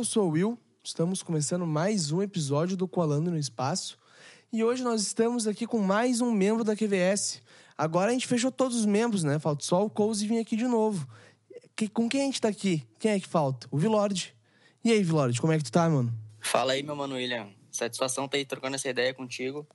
Eu sou o Will, estamos começando mais um episódio do Coalando no Espaço e hoje nós estamos aqui com mais um membro da QVS. Agora a gente fechou todos os membros, né? Falta só o Couse vir aqui de novo. Que- com quem a gente tá aqui? Quem é que falta? O Vilord. E aí, Vilord, como é que tu tá, mano? Fala aí, meu mano William. Satisfação tá aí trocando essa ideia contigo.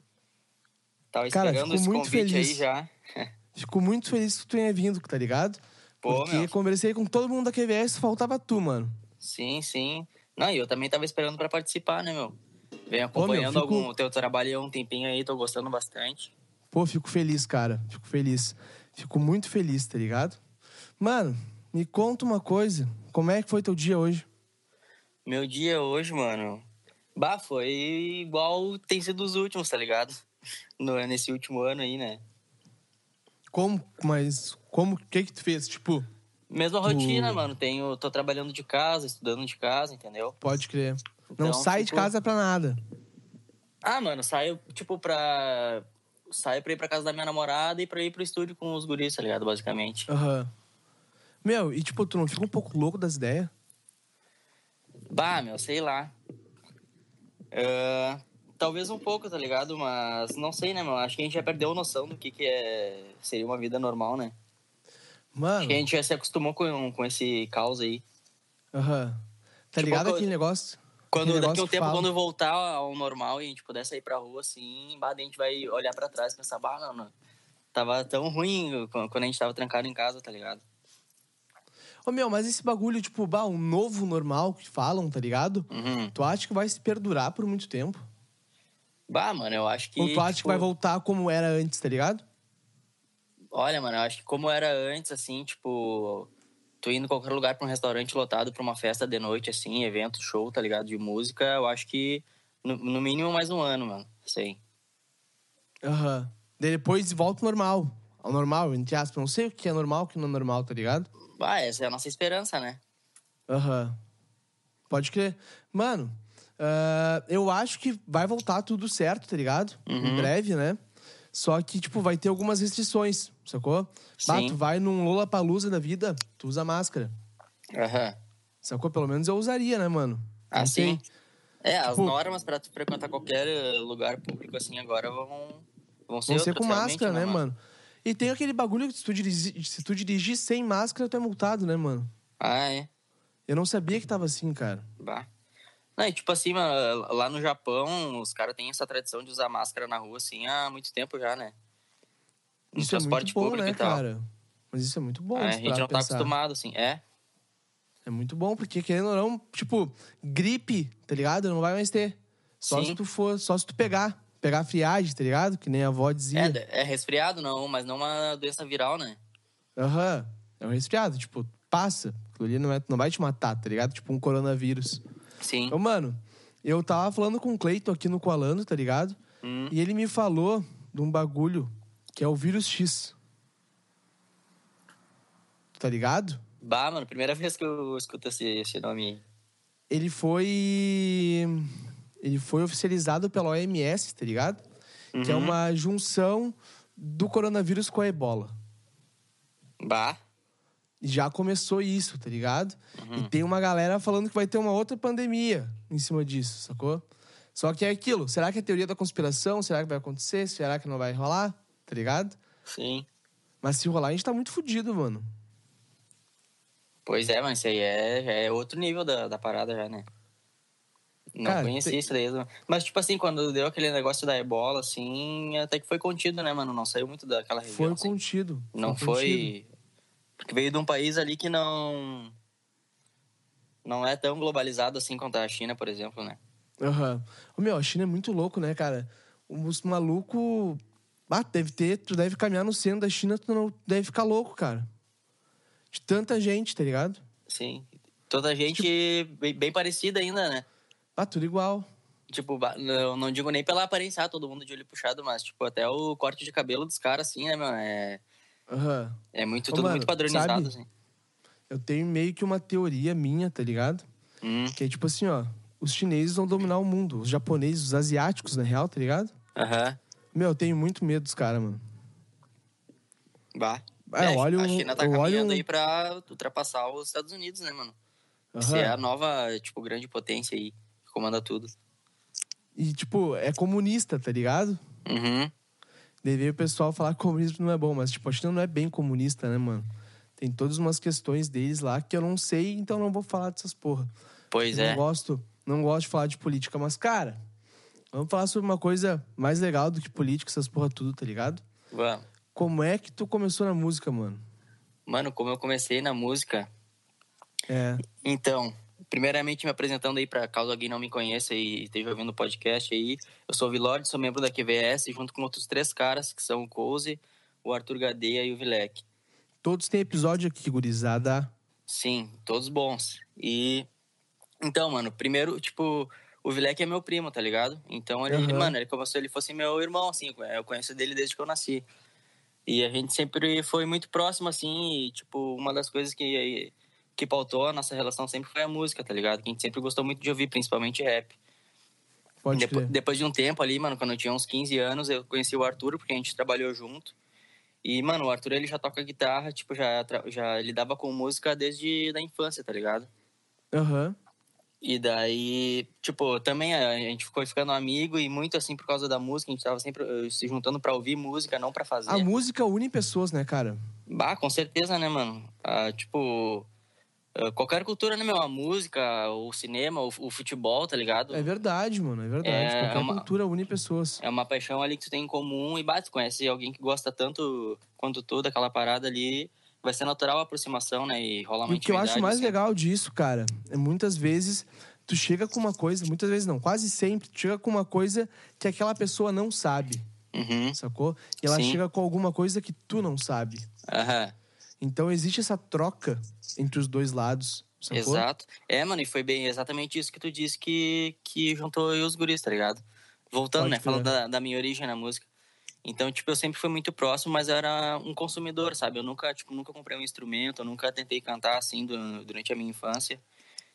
Tava Cara, esperando fico esse muito convite feliz. aí já. Fico muito feliz que tu tenha vindo, tá ligado? Pô, Porque meu. conversei com todo mundo da QVS, faltava tu, mano. Sim, sim. Não, e eu também tava esperando pra participar, né, meu? Venho Pô, meu, acompanhando fico- algum teu trabalho há um tempinho aí, tô gostando bastante. Pô, fico feliz, cara. Fico feliz. Fico muito feliz, tá ligado? Mano, me conta uma coisa. Como é que foi teu dia hoje? Meu dia hoje, mano. Bah, foi igual tem sido os últimos, tá ligado? No, nesse último ano aí, né? Como, mas como, o que que tu fez? Tipo, Mesma Tu- rotina, mano. Tenho, tô trabalhando de casa, estudando de casa, entendeu? pode crer. Não Então, sai de ficou- casa pra nada. Ah, mano, saio, tipo, pra. Saio pra ir pra casa da minha namorada e pra ir pro estúdio com os guris, tá ligado? Basicamente. Aham. Meu, e tipo, tu não fica um pouco louco das ideias? Bah, meu, sei lá. Ah, talvez um pouco, tá ligado? Mas não sei, né, meu? Acho que a gente já perdeu a noção do que, que é... seria uma vida normal, né? Acho Mano, que a gente já se acostumou com, com esse caos aí. aham. Tá Tipo, ligado quando- aquele negócio? Quando Aquele daqui negócio um que tempo, fala. quando voltar ao normal e a gente puder sair pra rua assim, a gente vai olhar pra trás e pensar, bah, mano, tava tão ruim quando a gente tava trancado em casa, tá ligado? Ô, meu, mas esse bagulho, tipo, bah, um novo normal que falam, tá ligado? Uhum. Tu acha que vai se perdurar por muito tempo? Bah, mano, eu acho que. Ou tu acha que tipo, vai voltar como era antes, tá ligado? Olha, mano, eu acho que como era antes, assim, tipo, tu indo em qualquer lugar pra um restaurante lotado pra uma festa de noite, assim, evento, show, tá ligado? De música, eu acho que no, no mínimo mais um ano, mano. Sei. Aham. Daí depois volta ao normal. Ao normal, entre aspas. Não sei o que é normal, o que não é normal, tá ligado? Bah, essa é a nossa esperança, né? Aham. Pode crer. Mano, ah, eu acho que vai voltar tudo certo, tá ligado? Em Uhum. breve, né? Só que, tipo, vai ter algumas restrições, sacou? Bah, Sim. tu vai num Lollapalooza da vida, tu usa máscara. Aham. Sacou? Pelo menos eu usaria, né, mano? Não Ah, sei. sim. É, as Tipo- normas pra tu frequentar qualquer eh, lugar público, assim, agora vão, vão ser Vão ser com máscara, né, mano? E tem aquele bagulho que se tu, dirigir, se tu dirigir sem máscara, tu é multado, né, mano? Ah, é. Eu não sabia que tava assim, cara. Bah. Não, e tipo assim, mano, lá no Japão, os caras têm essa tradição de usar máscara na rua, assim, há muito tempo já, né? No Isso é muito bom, né, e tal. cara? Mas isso é muito bom. Ah, a gente não tá pensar. acostumado, assim. É? É muito bom, porque querendo ou não, tipo, gripe, tá ligado? Não vai mais ter. Só Sim. se tu for, só se tu pegar. Pegar friagem, tá ligado? Que nem a avó dizia. É, é resfriado, não, mas não uma doença viral, né? Aham. É um resfriado, tipo, passa. Aquilo ali não, é, não vai te matar, tá ligado? Tipo um coronavírus. Sim. Então, mano, eu tava falando com o Cleiton aqui no Coalando, tá ligado? Hum. E ele me falou de um bagulho que é o vírus X. Tá ligado? Bah, mano, primeira vez que eu escuto esse, esse nome aí. Ele foi. Ele foi oficializado pela OMS, tá ligado? Que é Uhum. uma junção do coronavírus com a ebola. Bah. Já começou isso, tá ligado? Uhum. E tem uma galera falando que vai ter uma outra pandemia em cima disso, sacou? Só que é aquilo. Será que é teoria da conspiração? Será que vai acontecer? Será que não vai rolar? Tá ligado? Sim. Mas se rolar, a gente tá muito fudido, mano. Pois é, mas isso aí é, é outro nível da, da parada já, né? Não Cara, conhecia tem- isso daí. Mas, tipo assim, quando deu aquele negócio da ebola, assim, até que foi contido, né, mano? Não saiu muito daquela região. Foi assim. contido. Não foi. foi. Porque veio de um país ali que não. Não é tão globalizado assim quanto a China, por exemplo, né? Aham. Ô, Meu, a China é muito louco, né, cara? Os malucos Ah, deve ter, tu deve caminhar no centro da China, tu não deve ficar louco, cara. De tanta gente, tá ligado? Sim. Toda gente bem, bem parecida ainda, né? Ah, tudo igual. Tipo, não, não digo nem pela aparência, ah, todo mundo de olho puxado, mas, tipo, até o corte de cabelo dos caras, assim, né, meu? É, Aham. é muito, Ô, tudo mano, muito padronizado, sabe? assim. Eu tenho meio que uma teoria minha, tá ligado? Hum, Que é tipo assim, ó. Os chineses vão dominar o mundo. Os japoneses, os asiáticos, na real, tá ligado? Aham. Meu, eu tenho muito medo dos caras, mano. Bah. Ah, eu olho a China tá caminhando um- aí pra ultrapassar os Estados Unidos, né, mano? Aham. Ser é a nova, tipo, grande potência aí, que comanda tudo. E, tipo, é comunista, tá ligado? Uhum. Veio o pessoal falar que comunismo não é bom, mas, tipo, a China não é bem comunista, né, mano? Tem todas umas questões deles lá que eu não sei, então não vou falar dessas porra. Pois eu é. não gosto, não gosto de falar de política, mas, cara, vamos falar sobre uma coisa mais legal do que política, essas porra tudo, tá ligado? Vamos. Como é que tu começou na música, mano? Mano, como eu comecei na música, É. Então, primeiramente me apresentando aí para caso alguém não me conheça e esteja ouvindo o podcast aí, eu sou o Vilord, sou membro da QVS, junto com outros três caras, que são o Couse, o Arthur Gadeia e o Vilek. Todos têm episódio aqui, gurizada. Sim, todos bons. E então, mano, primeiro, tipo, o Vilek é meu primo, tá ligado? Então ele, Aham. mano, ele se ele fosse meu irmão, assim, eu conheço dele desde que eu nasci. E a gente sempre foi muito próximo, assim, e, tipo, uma das coisas que, que pautou a nossa relação sempre foi a música, tá ligado? Que a gente sempre gostou muito de ouvir, principalmente rap. Pode Depo- crer. depois de um tempo ali, mano, quando eu tinha uns 15 anos, eu conheci o Arthur, porque a gente trabalhou junto. E, mano, o Arthur, ele já toca guitarra, tipo, já, já lidava com música desde da infância, tá ligado? Aham. E daí, tipo, também a gente ficou ficando amigo e muito assim por causa da música, a gente tava sempre eh, se juntando pra ouvir música, não pra fazer. A música une pessoas, né, cara? Bah, com certeza, né, mano? Ah, tipo, qualquer cultura, né, meu? A música, o cinema, o, o futebol, tá ligado? É verdade, mano, é verdade. É, Qualquer é uma- cultura une pessoas. É uma paixão ali que tu tem em comum e bate, conhece alguém que gosta tanto quanto tu daquela parada ali, vai ser natural a aproximação, né? E rolar uma E o que eu acho mais assim. legal disso, cara, é muitas vezes tu chega com uma coisa, muitas vezes não, quase sempre, tu chega com uma coisa que aquela pessoa não sabe, Uhum. sacou? E ela Sim. chega com alguma coisa que tu não sabe. Aham. Então existe essa troca entre os dois lados, sacou? Exato. É, mano, e foi bem exatamente isso que tu disse que, que juntou eu e os guris, tá ligado? Voltando, Pode né? Falando da, da minha origem na música. Então, tipo, eu sempre fui muito próximo, mas eu era um consumidor, sabe? Eu nunca, tipo, nunca comprei um instrumento, eu nunca tentei cantar, assim, du- durante a minha infância.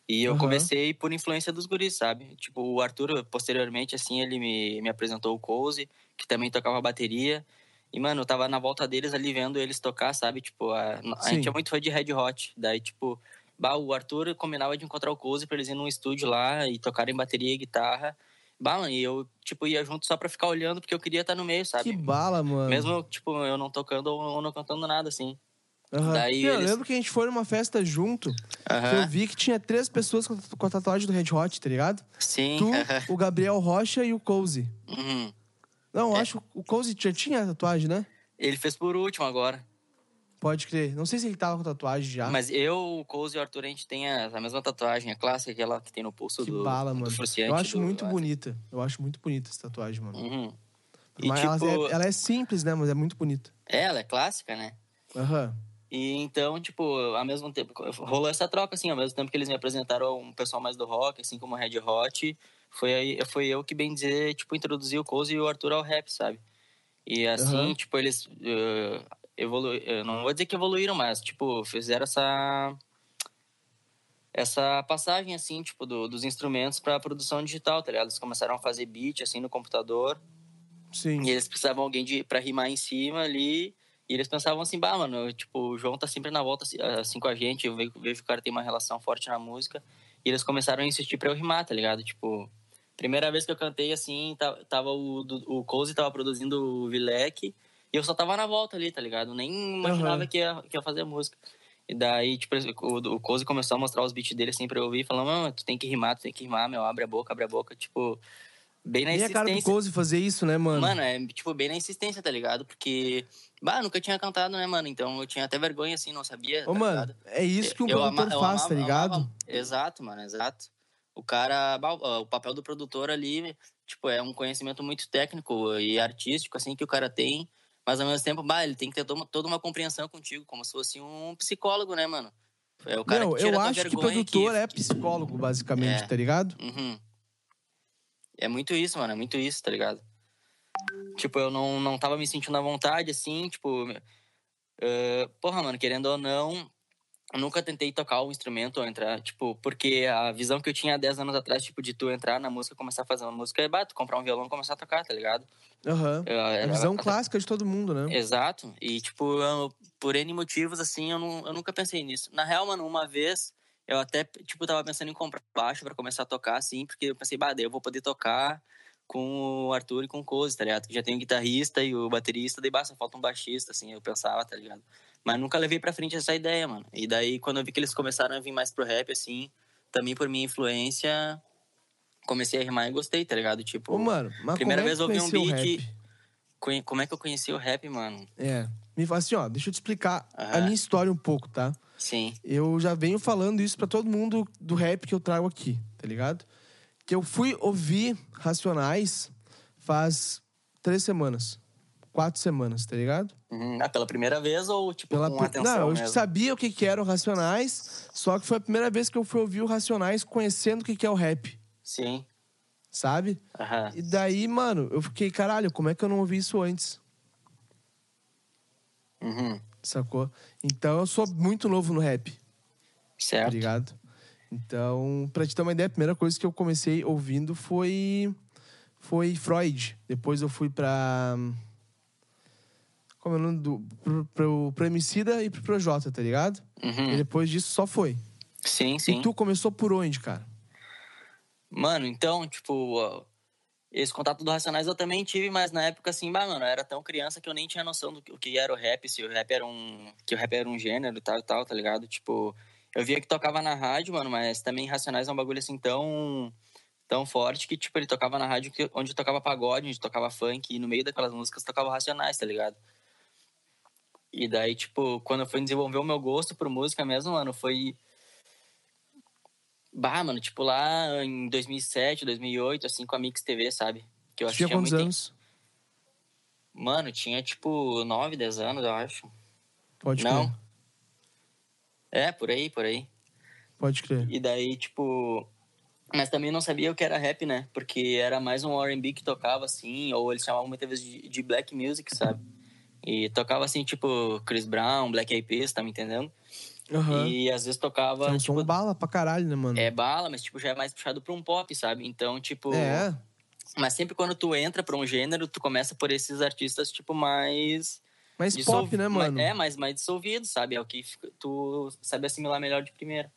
E eu Aham. comecei por influência dos guris, sabe? Tipo, o Arthur, posteriormente, assim, ele me, me apresentou o Cozy, que também tocava bateria. E, mano, eu tava na volta deles ali, vendo eles tocar, sabe? Tipo, a, a gente é muito fã de Red Hot. Daí, tipo, bah, o Arthur combinava de encontrar o Cozy pra eles irem num estúdio lá e tocarem bateria e guitarra. Bah, mano, e eu, tipo, ia junto só pra ficar olhando, porque eu queria estar no meio, sabe? Que bala, mano. Mesmo, tipo, eu não tocando ou não cantando nada, assim. Aham. daí Meu, Eu eles- lembro que a gente foi numa festa junto, que eu vi que tinha três pessoas com com a tatuagem do Red Hot, tá ligado? Sim. Tu, o Gabriel Rocha e o Cozy. Uhum. Não, eu É. acho que o Cozy já tinha a tatuagem, né? Ele fez por último agora. Pode crer. Não sei se ele tava com tatuagem já. Mas eu, o Cozy e o Arthur, a gente tem a, a mesma tatuagem, a clássica, aquela que tem no pulso que do, bala, do mano. Eu acho do- muito bonita. Eu acho muito bonita essa tatuagem, mano. Uhum. E, Mas tipo, ela, é, ela é simples, né? Mas é muito bonita. é, ela é clássica, né? Aham. E então, tipo, ao mesmo tempo, rolou essa troca, assim, ao mesmo tempo que eles me apresentaram um pessoal mais do rock, assim como o Red Hot, foi, aí, foi eu que, bem dizer, tipo, introduzi o Cozy e o Arthur ao rap, sabe? E assim, Aham. tipo, eles uh, evolu eu não vou dizer que evoluíram, mas, tipo, fizeram essa essa passagem, assim, tipo, do- dos instrumentos pra produção digital, tá ligado? Eles começaram a fazer beat, assim, no computador, Sim. e eles precisavam alguém de, pra rimar em cima ali. E eles pensavam assim, bah, mano, tipo, o João tá sempre na volta assim, assim com a gente. Eu vejo, vejo que o cara tem uma relação forte na música. E eles começaram a insistir pra eu rimar, tá ligado? Tipo, primeira vez que eu cantei assim, ta- tava o, o Cozy tava produzindo o Vilek. E eu só tava na volta ali, tá ligado? Nem imaginava Aham. que, ia, que ia fazer música. E daí, tipo, o, o Cozy começou a mostrar os beats dele assim pra eu ouvir. Falando, mano, tu tem que rimar, tu tem que rimar, meu, abre a boca, abre a boca. Tipo, bem na E a cara do insistência. Cozy fazer isso, né, mano? Mano, é tipo bem na insistência, tá ligado? Porque, bah, nunca tinha cantado, né, mano? Então eu tinha até vergonha, assim, não sabia. Ô, tá mano, ligado? é isso que um Eu produtor ama- faz, tá ligado? amava- Exato, mano, exato. O cara, o papel do produtor ali, tipo, é um conhecimento muito técnico e artístico, assim, que o cara tem. Mas ao mesmo tempo, bah, ele tem que ter to- toda uma compreensão contigo, como se fosse um psicólogo, né, mano? É o cara Meu, que eu acho que produtor é psicólogo, basicamente, É. tá ligado? Uhum. É muito isso, mano. É muito isso, tá ligado? Tipo, eu não, não tava me sentindo à vontade, assim, tipo... eh, porra, mano, querendo ou não, eu nunca tentei tocar um instrumento ou entrar, tipo... Porque a visão que eu tinha há 10 anos atrás, tipo, de tu entrar na música, começar a fazer uma música, é, bah, tu comprar um violão e começar a tocar, tá ligado? Aham. Eu- É a era- visão clássica de todo mundo, né? Exato. E, tipo, eu- por N motivos, assim, eu, não, eu nunca pensei nisso. Na real, mano, uma vez eu até, tipo, tava pensando em comprar baixo pra começar a tocar, assim, porque eu pensei, bah, daí eu vou poder tocar com o Arthur e com o Cozy, tá ligado? Que já tem o guitarrista e o baterista, daí basta, falta um baixista, assim, eu pensava, tá ligado? Mas nunca levei pra frente essa ideia, mano. E daí, quando eu vi que eles começaram a vir mais pro rap, assim, também por minha influência, comecei a rimar e gostei, tá ligado? Tipo, Ô, mano, mas primeira é vez eu ouvi um beat. como é que eu conheci o rap, mano? É. Me fala assim, ó, deixa eu te explicar a Aham. minha história um pouco, tá? Sim. Eu já venho falando isso pra todo mundo do rap que eu trago aqui, tá ligado? Que eu fui ouvir Racionais faz três semanas. Quatro semanas, tá ligado? Uhum. Ah, pela primeira vez ou, tipo, Pela com pri- atenção Não, eu mesmo? sabia o que, que eram Racionais, só que foi a primeira vez que eu fui ouvir o Racionais conhecendo o que, que é o rap, Sim. sabe? Aham. E daí, mano, eu fiquei, caralho, como é que eu não ouvi isso antes? Uhum. Sacou? Então eu sou muito novo no rap, tá Certo. ligado? Então, pra te ter uma ideia, a primeira coisa que eu comecei ouvindo foi. Foi Freud. Depois eu fui pra. Como é o nome do. Pro, pro, pro Emicida e pro Projota, tá ligado? Uhum. E depois disso só foi. Sim, sim. E tu começou por onde, cara? Mano, então, tipo, esse contato do Racionais eu também tive, mas na época, assim, bah, mano, eu era tão criança que eu nem tinha noção do que, era o rap, se o rap era um. que o rap era um gênero e tal e tal, tá ligado? Tipo, eu via que tocava na rádio, mano, mas também Racionais é um bagulho assim tão. tão forte que, tipo, ele tocava na rádio que, onde tocava pagode, onde tocava funk, e no meio daquelas músicas tocava Racionais, tá ligado? E daí, tipo, quando eu fui desenvolver o meu gosto por música mesmo, mano, foi. Bah, mano, tipo lá em 2007, 2008, assim, com a Mix TV, sabe? Que eu tinha quantos muito. anos? Mano, tinha tipo 9, 10 anos, eu acho. Pode Não. crer. É, por aí, por aí. Pode crer. E daí, tipo. Mas também não sabia o que era rap, né? Porque era mais um RB que tocava assim, ou eles chamavam muitas vezes de, de black music, sabe? E tocava assim, tipo Chris Brown, Black Eyed Peas, tá me entendendo? Aham. E às vezes tocava. É um tipo, som bala pra caralho, né, mano? é bala, mas tipo, já é mais puxado pra um pop, sabe? Então, tipo. É. Mas sempre quando tu entra pra um gênero, tu começa por esses artistas, tipo, mais. Mas dissol- pop, né, mais- mano? É, mais, mais dissolvido, sabe? É o que tu sabe assimilar melhor de primeira.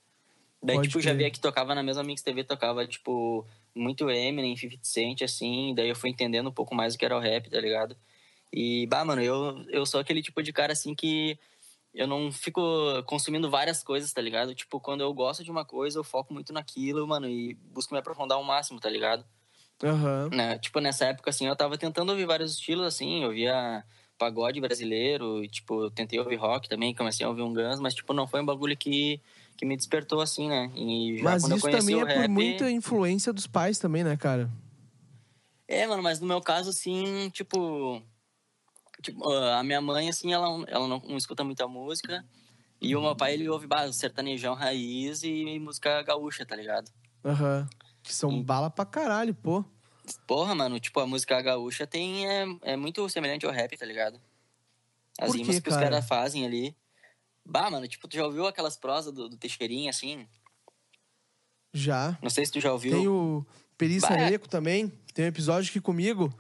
Daí, Pode tipo, já crer. via que tocava na mesma Mix TV, tocava, tipo, muito Eminem, 50 Cent, assim. Daí eu fui entendendo um pouco mais o que era o rap, tá ligado? E, bah, mano, eu, eu sou aquele tipo de cara, assim, que eu não fico consumindo várias coisas, tá ligado? Tipo, quando eu gosto de uma coisa, eu foco muito naquilo, mano, e busco me aprofundar ao máximo, tá ligado? Aham. né? Tipo, nessa época, assim, eu tava tentando ouvir vários estilos, assim, eu via pagode brasileiro, e, tipo, eu tentei ouvir rock também, comecei a ouvir um Guns, mas, tipo, não foi um bagulho que, que me despertou, assim, né? E já Mas quando eu isso conheci também é por rap... muita influência dos pais também, né, cara? É, mano, mas no meu caso, assim, tipo... tipo ah, a minha mãe, assim, ela, ela não, não escuta muita música, e o meu pai, ele ouve bah, sertanejão raiz e música gaúcha, tá ligado? Aham. Que são Sim. bala pra caralho, pô. Porra, mano, tipo, a música gaúcha tem, é, é muito semelhante ao rap, tá ligado? As Por rimas quê, que os cara? caras fazem ali. Bah, mano, tipo, tu já ouviu aquelas prosas do, do Teixeirinha, assim? Já. Não sei se tu já ouviu. Tem o Peri Bah. Saneco também. Tem um episódio aqui comigo.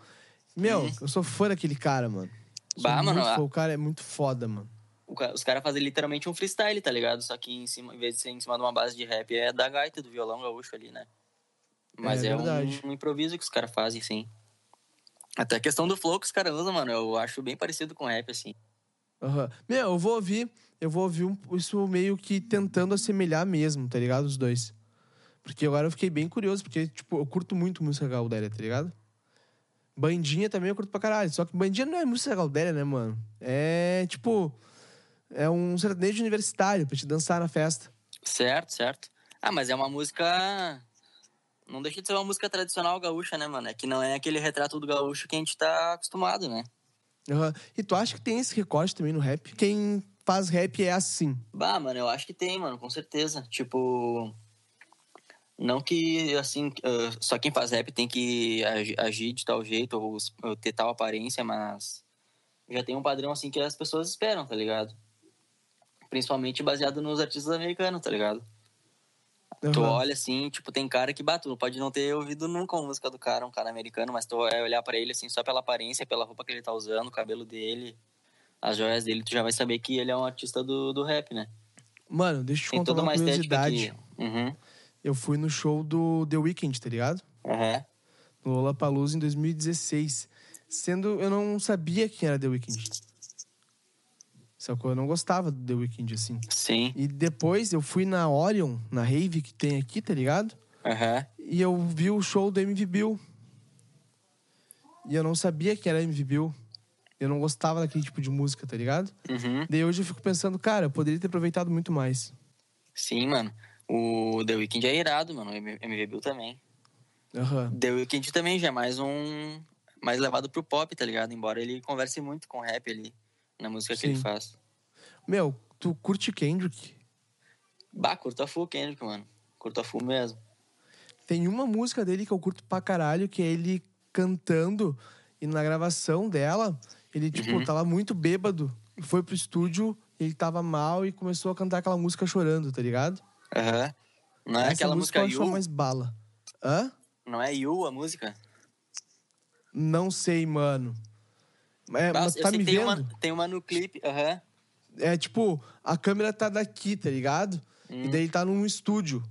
Meu, eu sou fã daquele cara, mano. Uhum. Bah, mano. O cara é muito foda, mano. Os caras fazem literalmente um freestyle, tá ligado? Só que em, cima, em vez de ser em cima de uma base de rap, é da gaita, do violão gaúcho ali, né? Mas É é, um, um improviso que os caras fazem, sim. Até a questão do flow que os caras usam, mano, eu acho bem parecido com rap, assim. Aham. Meu, eu vou ouvir. Eu vou ouvir um- isso meio que tentando assemelhar mesmo, tá ligado? Os dois. Porque agora eu fiquei bem curioso, porque, tipo, eu curto muito música gaudéria, tá ligado? Bandinha também eu curto pra caralho. Só que bandinha não é música gaudéria, né, mano? É, tipo... É um sertanejo universitário pra te dançar na festa. Certo, certo. Ah, mas é uma música. não deixa de ser uma música tradicional gaúcha, né, mano? É que não é aquele retrato do gaúcho que a gente tá acostumado, né? Aham. E tu acha que tem esse recorte também no rap? Quem faz rap é assim. Bah, mano, eu acho que tem, mano, com certeza. Tipo. Não que, assim, ah, só quem faz rap tem que agi- agir de tal jeito ou, ter tal aparência, mas já tem um padrão, assim, que as pessoas esperam, tá ligado? Principalmente baseado nos artistas americanos, tá ligado? Tu Aham. olha assim, tipo, tem cara que bate, tu pode não ter ouvido nunca uma música do cara, um cara americano, mas tu vai olhar pra ele assim, só pela aparência, pela roupa que ele tá usando, o cabelo dele, as joias dele, tu já vai saber que ele é um artista do, do rap, né? Mano, deixa eu te Tem contar toda uma uma curiosidade. que. Uhum. Eu fui no show do The Weeknd, tá ligado? Uhum. No Lollapalooza em 2016. Sendo, eu não sabia quem era The Weeknd. Sacou? Eu não gostava do The Weeknd, assim. Sim. E depois eu fui na Orion, na rave que tem aqui, tá ligado? Uhum. E eu vi o show do MV Bill. E eu não sabia que era MV Bill. Eu não gostava daquele tipo de música, tá ligado? Uhum. Daí hoje eu fico pensando, cara, eu poderia ter aproveitado muito mais. Sim, mano. O The Weeknd é irado, mano. O MV Bill também. Aham. The Weeknd também já é mais um. Mais levado pro pop, tá ligado? Embora ele converse muito com rap ali na música que ele Sim. faz. Meu, tu curte Kendrick? Bah, curto a full Kendrick, mano. Curto a full mesmo. Tem uma música dele que eu curto pra caralho, que é ele cantando e na gravação dela, ele, tipo, Uhum. tava muito bêbado. Foi pro estúdio, ele tava mal e começou a cantar aquela música chorando, tá ligado? Aham. Não é Essa aquela música eu acho You? mais bala. Hã? Não é You a música? Não sei, mano. É, mas eu tá me tem vendo? uma, tem uma no clipe. Aham. É tipo, a câmera tá daqui, tá ligado? Hum. E daí tá num estúdio.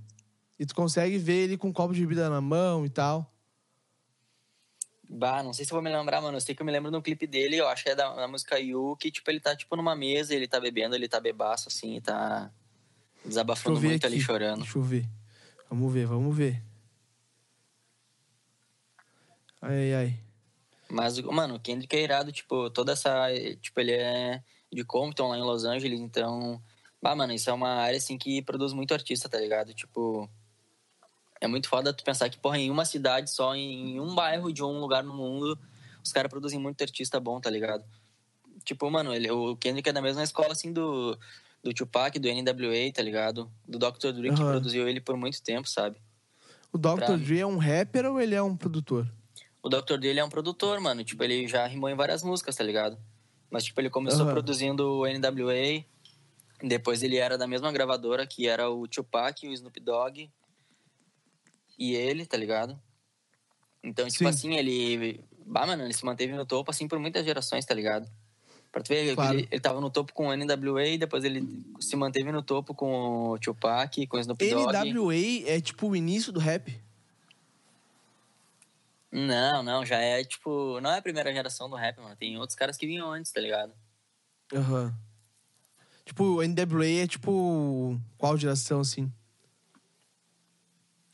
E tu consegue ver ele com um copo de bebida na mão e tal. Bah, não sei se eu vou me lembrar, mano. Eu sei que eu me lembro no clipe dele, eu acho que é da, da música You, que, tipo, ele tá, tipo, numa mesa, ele tá bebendo, ele tá bebaço, assim, tá eu desabafando muito aqui. ali, chorando. Deixa eu ver. Vamos ver, vamos ver. Ai, ai. Mas, mano, o Kendrick é irado, tipo, toda essa... Tipo, ele é de Compton, lá em Los Angeles, então... Bah, mano, isso é uma área, assim, que produz muito artista, tá ligado? Tipo... É muito foda tu pensar que, porra, em uma cidade só, em um bairro de um lugar no mundo, os caras produzem muito artista bom, tá ligado? Tipo, mano, ele, o Kendrick é da mesma escola, assim, do, do Tupac, do NWA, tá ligado? Do Dr. Dre, que Aham. produziu ele por muito tempo, sabe? O Dr. Pra- Dre é um rapper ou ele é um produtor? O Dr. Dre ele é um produtor, mano. Tipo, ele já rimou em várias músicas, tá ligado? Mas, tipo, ele começou Aham. produzindo o NWA. Depois ele era da mesma gravadora, que era o Tupac, o Snoop Dogg. E ele, tá ligado? Então, tipo Sim. assim, ele... Bah, mano, ele se manteve no topo, assim, por muitas gerações, tá ligado? Pra tu ver, Claro. ele, ele tava no topo com o NWA, e depois ele se manteve no topo com o Tupac, com o Snoop Dogg. NWA é tipo o início do rap. Não, não, já é, tipo... Não é a primeira geração do rap, mano. Tem outros caras que vinham antes, tá ligado? Aham. Tipo, o NWA é tipo. Qual geração, assim?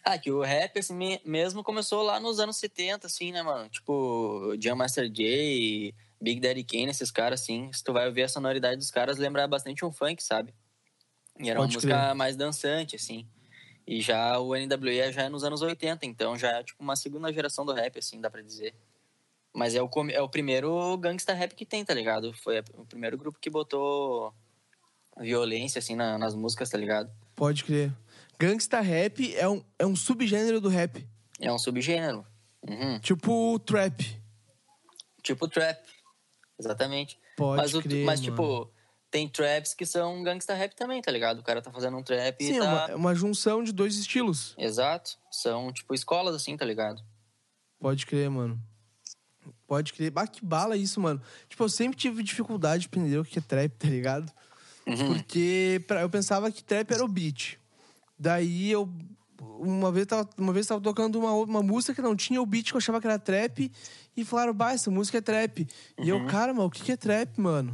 Ah, que o rap, assim, me- mesmo começou lá nos anos 70, assim, né, mano? Tipo, Jam Master Jay, Big Daddy Kane, esses caras, assim. Se tu vai ouvir a sonoridade dos caras, lembra bastante um funk, sabe? E era Pode uma música crer. mais dançante, assim. E já o NWA já é nos anos 80, então já é, tipo, uma segunda geração do rap, assim, dá pra dizer. Mas é o, é o primeiro gangsta rap que tem, tá ligado? Foi o primeiro grupo que botou violência, assim, na- nas músicas, tá ligado? Pode crer. Gangsta rap é um, é um subgênero do rap. É um subgênero. Uhum. Tipo trap. Tipo trap. Exatamente. Pode mas, o- crer. mas mano. tipo, tem traps que são gangsta rap também, tá ligado? O cara tá fazendo um trap Sim, e é tá... uma, é uma junção de dois estilos. Exato. São, tipo, escolas assim, tá ligado? Pode crer, mano. Pode crer. Bah, que bala isso, mano. Tipo, eu sempre tive dificuldade de entender o que é trap, tá ligado? Uhum. Porque pra- eu pensava que trap era o beat. Daí eu. Uma vez tava, uma vez tava tocando uma, uma música que não tinha o beat, que eu achava que era trap. E falaram, bah, essa música é trap. E Uhum. eu, cara, mano, o que que é trap, mano?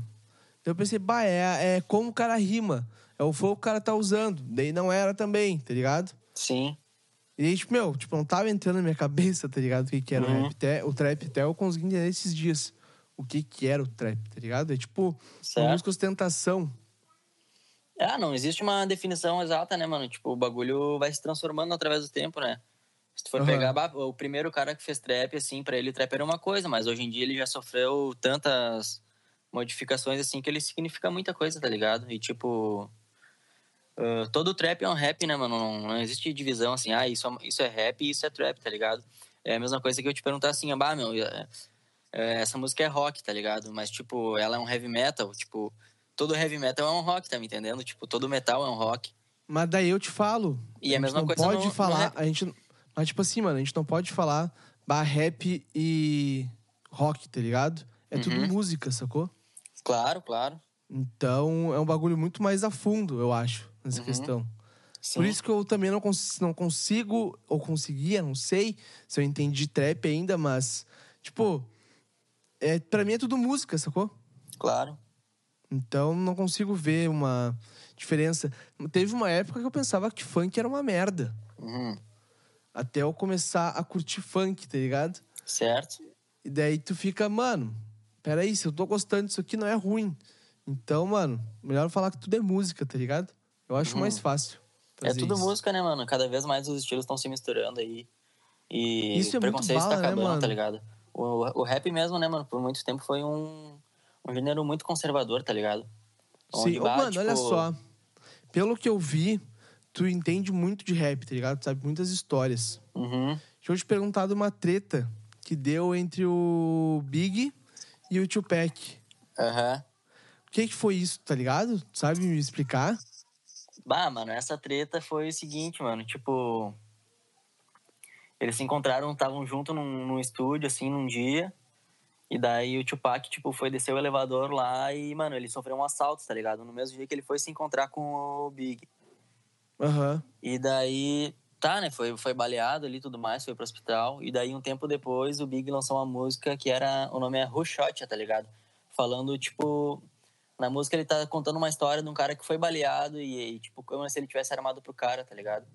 Daí eu pensei, bah, é, é como o cara rima. É o flow que o cara tá usando. Daí não era também, tá ligado? Sim. E aí, tipo, meu, tipo, não tava entrando na minha cabeça, tá ligado? O que, que era o Uhum. rap. Até, o trap, até eu consegui entender esses dias. O que que era o trap, tá ligado? É tipo, uma Certo. música ostentação. Ah, não existe uma definição exata, né, mano? Tipo, o bagulho vai se transformando através do tempo, né? Se tu for Aham. pegar o primeiro cara que fez trap, assim, pra ele trap era uma coisa, mas hoje em dia ele já sofreu tantas modificações, assim, que ele significa muita coisa, tá ligado? E tipo. ah, todo trap é um rap, né, mano? Não, não existe divisão assim, ah, isso é, isso é rap e isso é trap, tá ligado? É a mesma coisa que eu te perguntar assim, ah, meu, é, essa música é rock, tá ligado? Mas, tipo, ela é um heavy metal, tipo, todo heavy metal é um rock, tá me entendendo? Tipo, todo metal é um rock. Mas daí eu te falo. E a gente mesma não coisa pode no- no falar. rap. a gente, mas, tipo assim, mano, a gente não pode falar bah, rap e rock, tá ligado? É tudo Uhum. música, sacou? Claro, claro. Então é um bagulho muito mais a fundo, eu acho, nessa Uhum. questão. Sim. Por isso que eu também não, cons não consigo, ou conseguia, não sei se eu entendi trap ainda, mas, tipo, é, pra mim é tudo música, sacou? Claro. Então não consigo ver uma diferença. Teve uma época que eu pensava que funk era uma merda. Uhum. Até eu começar a curtir funk, tá ligado? Certo? E daí tu fica, mano, peraí, se eu tô gostando disso aqui não é ruim. Então, mano, melhor falar que tudo é música, tá ligado? Eu acho Uhum. mais fácil. É tudo isso. música, né, mano? Cada vez mais os estilos estão se misturando aí. E Isso é o muito preconceito bala, tá né, acabando, mano? tá ligado? O, o rap mesmo, né, mano? Por muito tempo foi um, um gênero muito conservador, tá ligado? Sim, Onde, Ô, bah, mano, olha tipo, só. Pelo que eu vi, tu entende muito de rap, tá ligado? Tu sabe muitas histórias. Uhum. Deixa eu te perguntar de uma treta que deu entre o Big e o Tupac. Aham. O que que foi isso, tá ligado? Tu sabe me explicar? Bah, mano, essa treta foi o seguinte, mano. Tipo. Eles se encontraram, estavam juntos num, num estúdio, assim, num dia. E daí o Tupac, tipo, foi descer o elevador lá e, mano, ele sofreu um assalto, tá ligado? No mesmo dia que ele foi se encontrar com o Big. Aham. E daí, tá, né? Foi, foi baleado ali e tudo mais, foi pro hospital. E daí, um tempo depois, o Big lançou uma música que era. O nome é Who Shot, Ya, tá ligado? Falando, tipo. Na música ele tá contando uma história de um cara que foi baleado e, e, tipo, como se ele tivesse armado pro cara, tá ligado?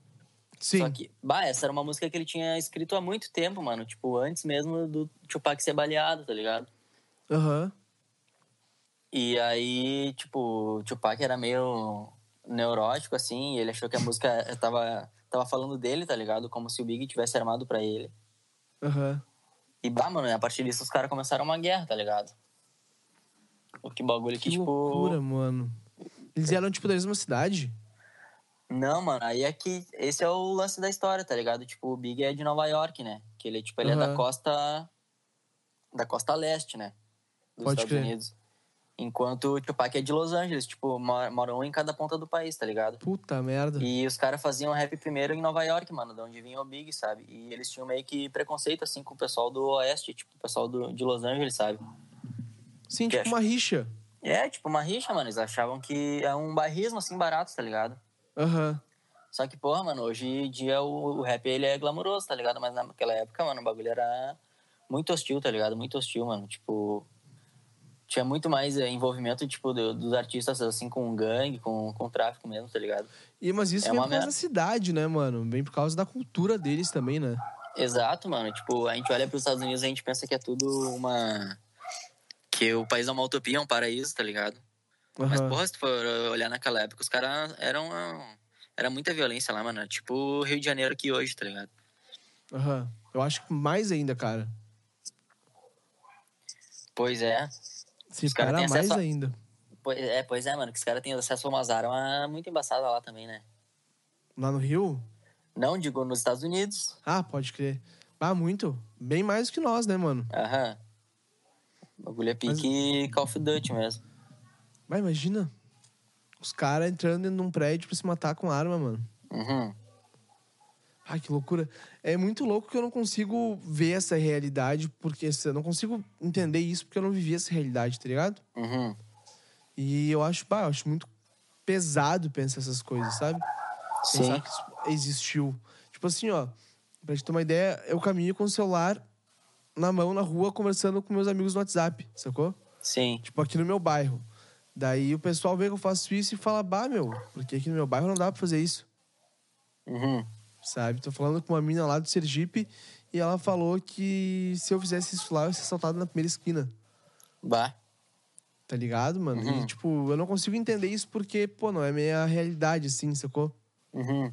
Sim. Só que, bah, essa era uma música que ele tinha escrito há muito tempo, mano. Tipo, antes mesmo do Tupac ser baleado, tá ligado? Aham. E aí, tipo, o Tupac era meio neurótico, assim, e ele achou que a música tava, tava falando dele, tá ligado? Como se o Big tivesse armado pra ele. Aham. E, bah, mano, a partir disso os caras começaram uma guerra, tá ligado? O que bagulho que, Que tipo... loucura, mano. Eles eram, tipo, da mesma cidade? Não, mano, aí é que esse é o lance da história, tá ligado? Tipo, o Big é de Nova York, né? Que ele, tipo, ele é Aham. da costa... Da costa leste, né? Dos Pode Estados crer. Unidos. Enquanto o Tupac é de Los Angeles, tipo, mo- moram um em cada ponta do país, tá ligado? Puta merda. E os caras faziam rap primeiro em Nova York, mano, de onde vinha o Big, sabe? E eles tinham meio que preconceito, assim, com o pessoal do Oeste, tipo, o pessoal do, de Los Angeles, sabe? Sim, que tipo uma rixa. É, tipo, uma rixa, mano. Eles achavam que é um bairrismo, assim, barato, tá ligado? Aham. Só que, porra, mano, hoje em dia o, o rap, ele é glamouroso, tá ligado? Mas naquela época, mano, o bagulho era muito hostil, tá ligado? Muito hostil, mano. Tipo, tinha muito mais é, envolvimento, tipo, do- dos artistas, assim, com gangue, com, com tráfico mesmo, tá ligado? E, mas isso É vem uma por causa da cidade, né, mano? Vem por causa da cultura deles também, né? Exato, mano. Tipo, a gente olha pros Estados Unidos e a gente pensa que é tudo uma... Que o país é uma utopia, é um paraíso, tá ligado? Mas, Aham. porra, se tu for olhar naquela época, os caras eram... Era muita violência lá, mano. Tipo Rio de Janeiro aqui hoje, tá ligado? Aham. Eu acho que mais ainda, cara. Pois é. Se Os caras para têm mais a- ainda. Pois é, pois é, mano. Que os caras têm acesso a umas armas muito embaçadas lá também, né? Lá no Rio? Não, digo, nos Estados Unidos. Ah, pode crer. Ah, muito. Bem mais que nós, né, mano? Aham. O bagulho é pique Call of Duty mesmo. Mas imagina. Os caras entrando dentro de um prédio pra se matar com arma, mano. Uhum. Ai, que loucura. É muito louco que eu não consigo ver essa realidade, porque assim, eu não consigo entender isso porque eu não vivi essa realidade, tá ligado? Uhum. E eu acho, pá, eu acho muito pesado pensar essas coisas, sabe? Sim. Pensar que isso existiu. Tipo assim, ó, pra gente ter uma ideia, eu caminho com o celular na mão na rua conversando com meus amigos no WhatsApp, sacou? Sim. Tipo, aqui no meu bairro. Daí o pessoal vê que eu faço isso e fala, bah, meu, porque aqui no meu bairro não dá pra fazer isso, Uhum. sabe? Tô falando com uma mina lá do Sergipe e ela falou que se eu fizesse isso lá, eu ia ser assaltado na primeira esquina. Bah. Tá ligado, mano? Uhum. E, tipo, eu não consigo entender isso porque, pô, não é minha realidade, assim, sacou? Uhum.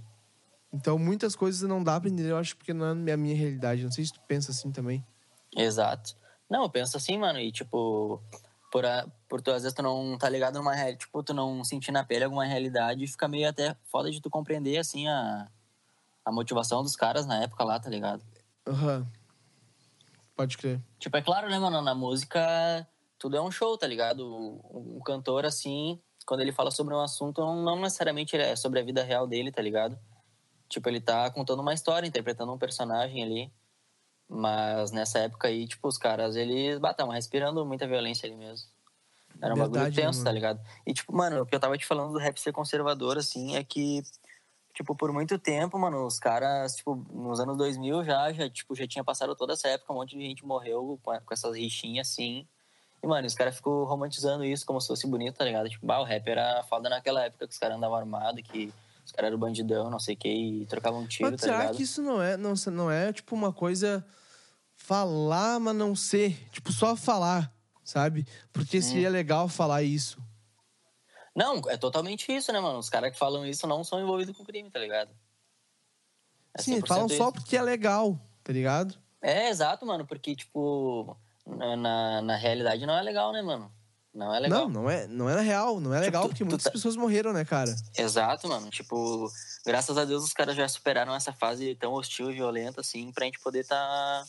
Então, muitas coisas não dá pra entender, eu acho, porque não é a minha realidade. Não sei se tu pensa assim também. Exato. Não, eu penso assim, mano, e tipo, por, a, por tu, às vezes tu não tá ligado numa realidade, tipo, tu não sentir na pele alguma realidade, fica meio até foda de tu compreender, assim, a, a motivação dos caras na época lá, tá ligado? Aham. Pode crer. Tipo, é claro, né, mano, na música tudo é um show, tá ligado? O, o cantor, assim, quando ele fala sobre um assunto, não necessariamente é sobre a vida real dele, tá ligado? Tipo, ele tá contando uma história, interpretando um personagem ali. Mas nessa época aí, tipo, os caras, eles batavam respirando muita violência ali mesmo. Era um bagulho Verdade, né, tenso, mano? tá ligado? E, tipo, mano, o que eu tava te falando do rap ser conservador, assim, é que, tipo, por muito tempo, mano, os caras, tipo, nos anos 2000 já, já, tipo, já tinha passado toda essa época, um monte de gente morreu com, com essas rixinhas, assim. E, mano, os caras ficam romantizando isso como se fosse bonito, tá ligado? Tipo, bah, o rap era foda naquela época que os caras andavam armados, que os caras eram bandidão, não sei o que, e trocavam um tiro, Mas tá será ligado? que isso não é, não, não é, tipo, uma coisa falar, mas não ser? Tipo, só falar, sabe? Porque Hum. seria legal falar isso. Não, é totalmente isso, né, mano? Os caras que falam isso não são envolvidos com crime, tá ligado? É Sim, 100% falam só isso. porque é legal, tá ligado? É, exato, mano, porque, tipo, na, na realidade não é legal, né, mano? Não é legal. Não, não é, não é real, não é Tipo, legal, tu- porque muitas tá- pessoas morreram, né, cara? Exato, mano. Tipo, graças a Deus os caras já superaram essa fase tão hostil e violenta, assim, pra gente poder tá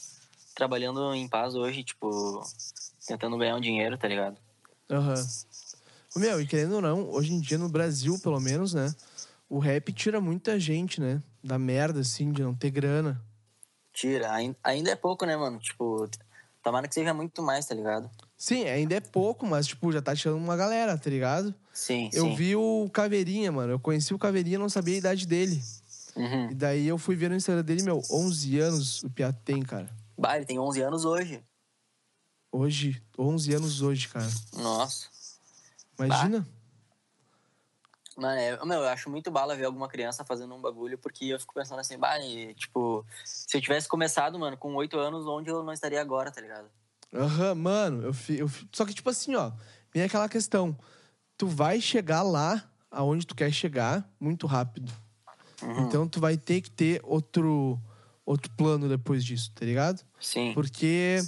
trabalhando em paz hoje, tipo, tentando ganhar um dinheiro, tá ligado? Aham. Ô, Meu, e querendo ou não, hoje em dia no Brasil, pelo menos, né? O rap tira muita gente, né? Da merda, assim, de não ter grana. Tira. Ain- Ainda é pouco, né, mano? Tipo, tomara que seja muito mais, tá ligado? Sim, ainda é pouco, mas, tipo, já tá tirando uma galera, tá ligado? Sim, Eu sim. vi o Caveirinha, mano. Eu conheci o Caveirinha, não sabia a idade dele. Uhum. E daí eu fui ver no Instagram dele, meu, 11 anos o Piá tem, cara. Bah, ele tem 11 anos hoje. Hoje, 11 anos hoje, cara. Nossa. Imagina? Mano, é, meu, eu acho muito bala ver alguma criança fazendo um bagulho, porque eu fico pensando assim, bah, e, tipo, se eu tivesse começado, mano, com 8 anos, onde eu não estaria agora, tá ligado? Aham, mano, eu, fi, eu fi- Só que, tipo assim, ó, vem aquela questão. Tu vai chegar lá aonde tu quer chegar muito rápido. Uhum. Então tu vai ter que ter outro, outro plano depois disso, tá ligado? Sim. Porque.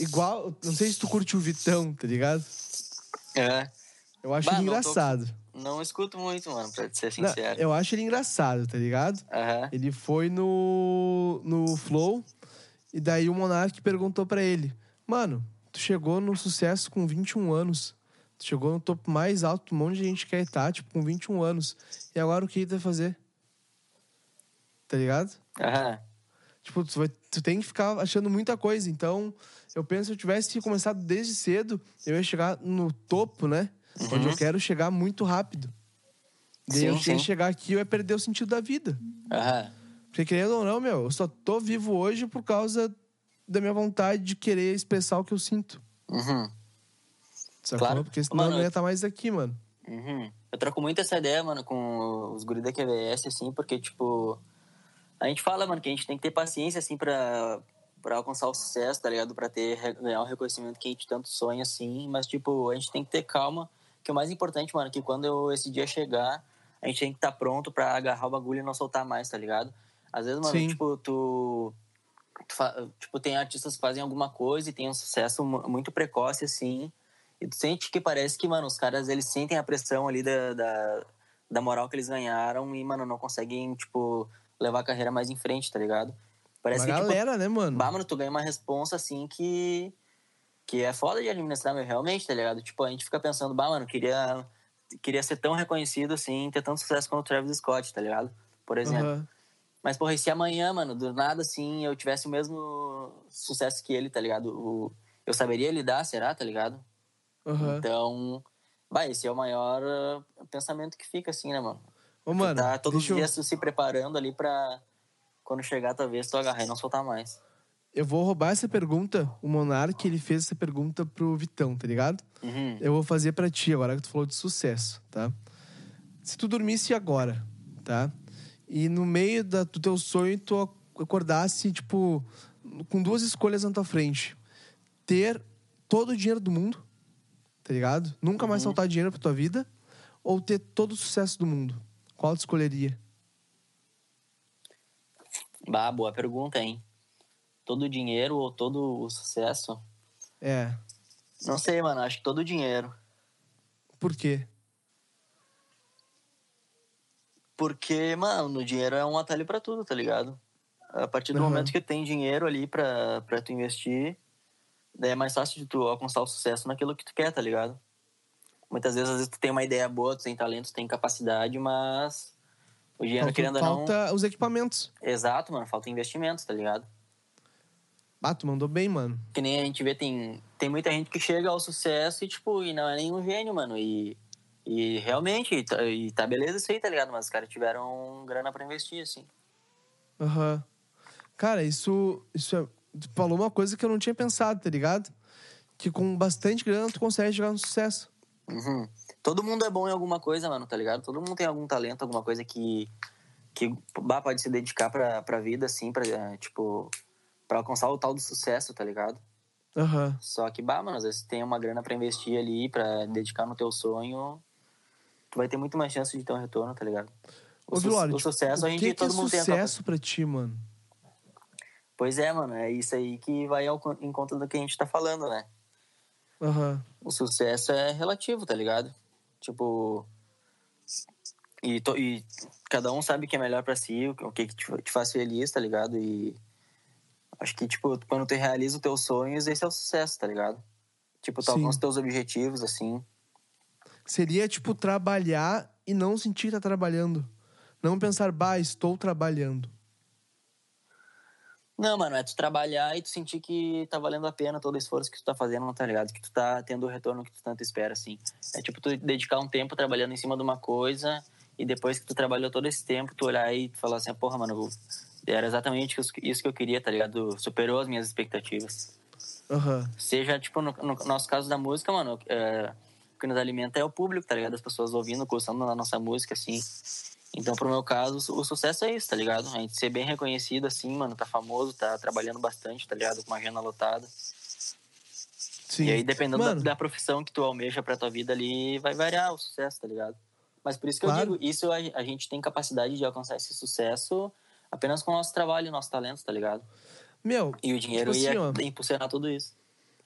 Igual. Não sei se tu curte o Vitão, tá ligado? É. Eu acho Bah, ele não tô- engraçado. Não escuto muito, mano, pra ser Não, sincero. eu acho ele engraçado, tá ligado? Aham. Ele foi no, no Flow e daí o Monark perguntou pra ele: Mano, tu chegou no sucesso com 21 anos. Tu chegou no topo mais alto, um monte de gente quer estar, tipo, com 21 anos. E agora o que tu vai fazer? Tá ligado? Aham. Tipo, tu, vai, tu tem que ficar achando muita coisa. Então, eu penso que se eu tivesse começado desde cedo, eu ia chegar no topo, né? Onde eu quero chegar muito rápido. Daí eu Uhum. Sim. chegar aqui eu ia perder o sentido da vida. Aham. Porque querendo ou não, meu, eu só tô vivo hoje por causa da minha vontade de querer expressar o que eu sinto. Uhum. Sacou? Claro. Porque senão Mano, eu não ia estar mais aqui, mano. Uhum. Eu troco muito essa ideia, mano, com os guris da QVS, assim, porque, tipo, a gente fala, mano, que a gente tem que ter paciência, assim, pra, pra alcançar o sucesso, tá ligado? Pra ter, ganhar o reconhecimento que a gente tanto sonha, assim, mas, tipo, a gente tem que ter calma, que o mais importante, mano, é que quando eu- esse dia chegar, a gente tem que estar pronto pra agarrar o bagulho e não soltar mais, tá ligado? Às vezes, mano, Sim. tipo, tu, tu tipo, tem artistas que fazem alguma coisa e tem um sucesso mu- muito precoce, assim, e tu sente que parece que, mano, os caras, eles sentem a pressão ali da, da, da moral que eles ganharam e, mano, não conseguem, tipo, levar a carreira mais em frente, tá ligado? Parece Uma que, tipo, galera, né, mano? bah, mano, tu ganha uma responsa, assim, que... Que é foda de administrar, meu, realmente, tá ligado? Tipo, a gente fica pensando, bah, mano, queria, queria ser tão reconhecido, assim, ter tanto sucesso quanto o Travis Scott, tá ligado? Por exemplo. Aham. Mas, porra, e se amanhã, mano, do nada, assim, eu tivesse o mesmo sucesso que ele, tá ligado? O, eu saberia lidar, será, tá ligado? Aham. Então, vai, esse é o maior uh, pensamento que fica, assim, né, mano? Ô, mano, tá todos os deixa eu- dias se preparando ali pra quando chegar, talvez, tu agarrar e não soltar mais. Eu vou roubar essa pergunta. O Monark, ele fez essa pergunta pro Vitão, tá ligado? Uhum. Eu vou fazer pra ti agora que tu falou de sucesso, tá? Se tu dormisse agora, tá? E no meio da- do teu sonho tu ac- acordasse, tipo, com duas escolhas na tua frente. Ter todo o dinheiro do mundo, tá ligado? Nunca mais faltar dinheiro pra tua vida. Ou ter todo o sucesso do mundo. Qual tu escolheria? Bah, boa pergunta, hein? Todo o dinheiro ou todo o sucesso? É. Não sei, mano. Acho que todo o dinheiro. Por quê? Porque, mano, o dinheiro é um atalho pra tudo, tá ligado? A partir do Aham. momento que tem dinheiro ali pra, pra tu investir, daí é mais fácil de tu alcançar o sucesso naquilo que tu quer, tá ligado? Muitas vezes, às vezes, tu tem uma ideia boa, tu tem talento, tu tem capacidade, mas o dinheiro, Falta, querendo ou não... falta os equipamentos. Exato, mano. Falta investimento, tá ligado? Ah, tu mandou bem, mano. Que nem a gente vê, tem, tem muita gente que chega ao sucesso e, tipo, e não é nenhum gênio, mano. E, e realmente, e tá, e tá beleza isso aí, tá ligado? Mas os caras tiveram grana pra investir, assim. Aham. Cara, isso, isso é. Falou uma coisa que eu não tinha pensado, tá ligado? Que com bastante grana tu consegue chegar no sucesso. Uhum. Todo mundo é bom em alguma coisa, mano, tá ligado? Todo mundo tem algum talento, alguma coisa que, que bah, pode se dedicar pra, pra vida, assim, pra, eh, tipo, pra alcançar o tal do sucesso, tá ligado? Aham. Só que, bah, mano, às vezes tem uma grana pra investir ali, pra dedicar no teu sonho, tu vai ter muito mais chance de ter um retorno, tá ligado? O, Ô, su- Vilório, o tipo, sucesso a o gente, que, que é todo mundo tem a sucesso pra ti, mano? Pois é, mano, é isso aí que vai ao conta do que a gente tá falando, né? Aham. O sucesso é relativo, tá ligado? Tipo. E, to- e cada um sabe o que é melhor pra si, o que- o que que te, te faz feliz, tá ligado? E acho que, tipo, quando tu realiza os teus sonhos, esse é o sucesso, tá ligado? Tipo, tu Sim. alcança os teus objetivos, assim. Seria, tipo, trabalhar e não sentir que tá trabalhando. Não pensar, bah, estou trabalhando. Não, mano, é tu trabalhar e tu sentir que tá valendo a pena todo o esforço que tu tá fazendo, tá ligado? Que tu tá tendo o retorno que tu tanto espera, assim. É tipo tu dedicar um tempo trabalhando em cima de uma coisa e depois que tu trabalhou todo esse tempo, tu olhar e falar assim, porra, mano, era exatamente isso que eu queria, tá ligado? Superou as minhas expectativas. Aham. Seja, tipo, no, no nosso caso da música, mano, é, que nos alimenta é o público, tá ligado? As pessoas ouvindo, gostando da nossa música, assim. Então, pro meu caso, o sucesso é isso, tá ligado? A gente ser bem reconhecido, assim, mano, tá famoso, tá trabalhando bastante, tá ligado? Com uma agenda lotada. Sim. E aí, dependendo da, da profissão que tu almeja pra tua vida ali, vai variar o sucesso, tá ligado? Mas por isso que Claro. eu digo, isso a, a gente tem capacidade de alcançar esse sucesso apenas com o nosso trabalho e nosso talento, tá ligado? Meu, E o dinheiro Tipo assim, ia ó. impulsionar tudo isso.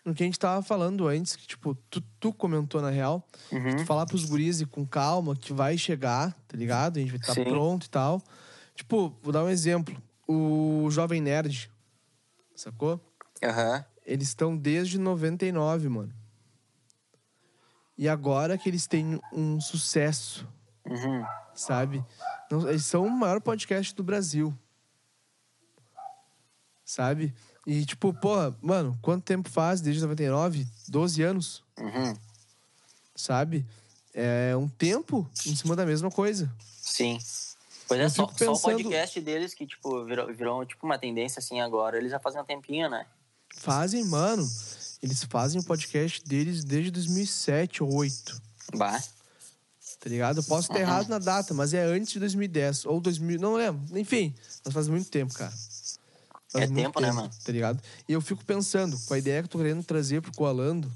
O que a gente tava falando antes, que, tipo, tu, tu comentou na real, Uhum. tu falar pros guris e com calma que vai chegar, tá ligado? A gente vai estar Sim. pronto e tal. Tipo, vou dar um exemplo. O Jovem Nerd, sacou? Aham. Eles estão desde 99, mano. E agora que eles têm um sucesso, Uhum. sabe? Não- eles são o maior podcast do Brasil. Sabe? E tipo, porra, mano, quanto tempo faz desde 99? 12 anos, Uhum. sabe? É um tempo em cima da mesma coisa. Sim. Pois é, só, fico só o pensando- podcast deles que, tipo, virou, virou tipo uma tendência assim agora. Eles já fazem um tempinho, né? Fazem, mano. Eles fazem o podcast deles desde 2007 ou 2008. Bah. Tá ligado? Eu posso estar Uhum. errado na data, mas é antes de 2010 ou 2000, não lembro. Enfim, mas faz muito tempo, cara. Faz É tempo, né, mano? Tá ligado? E eu fico pensando, com a ideia que eu tô querendo trazer pro Coalando,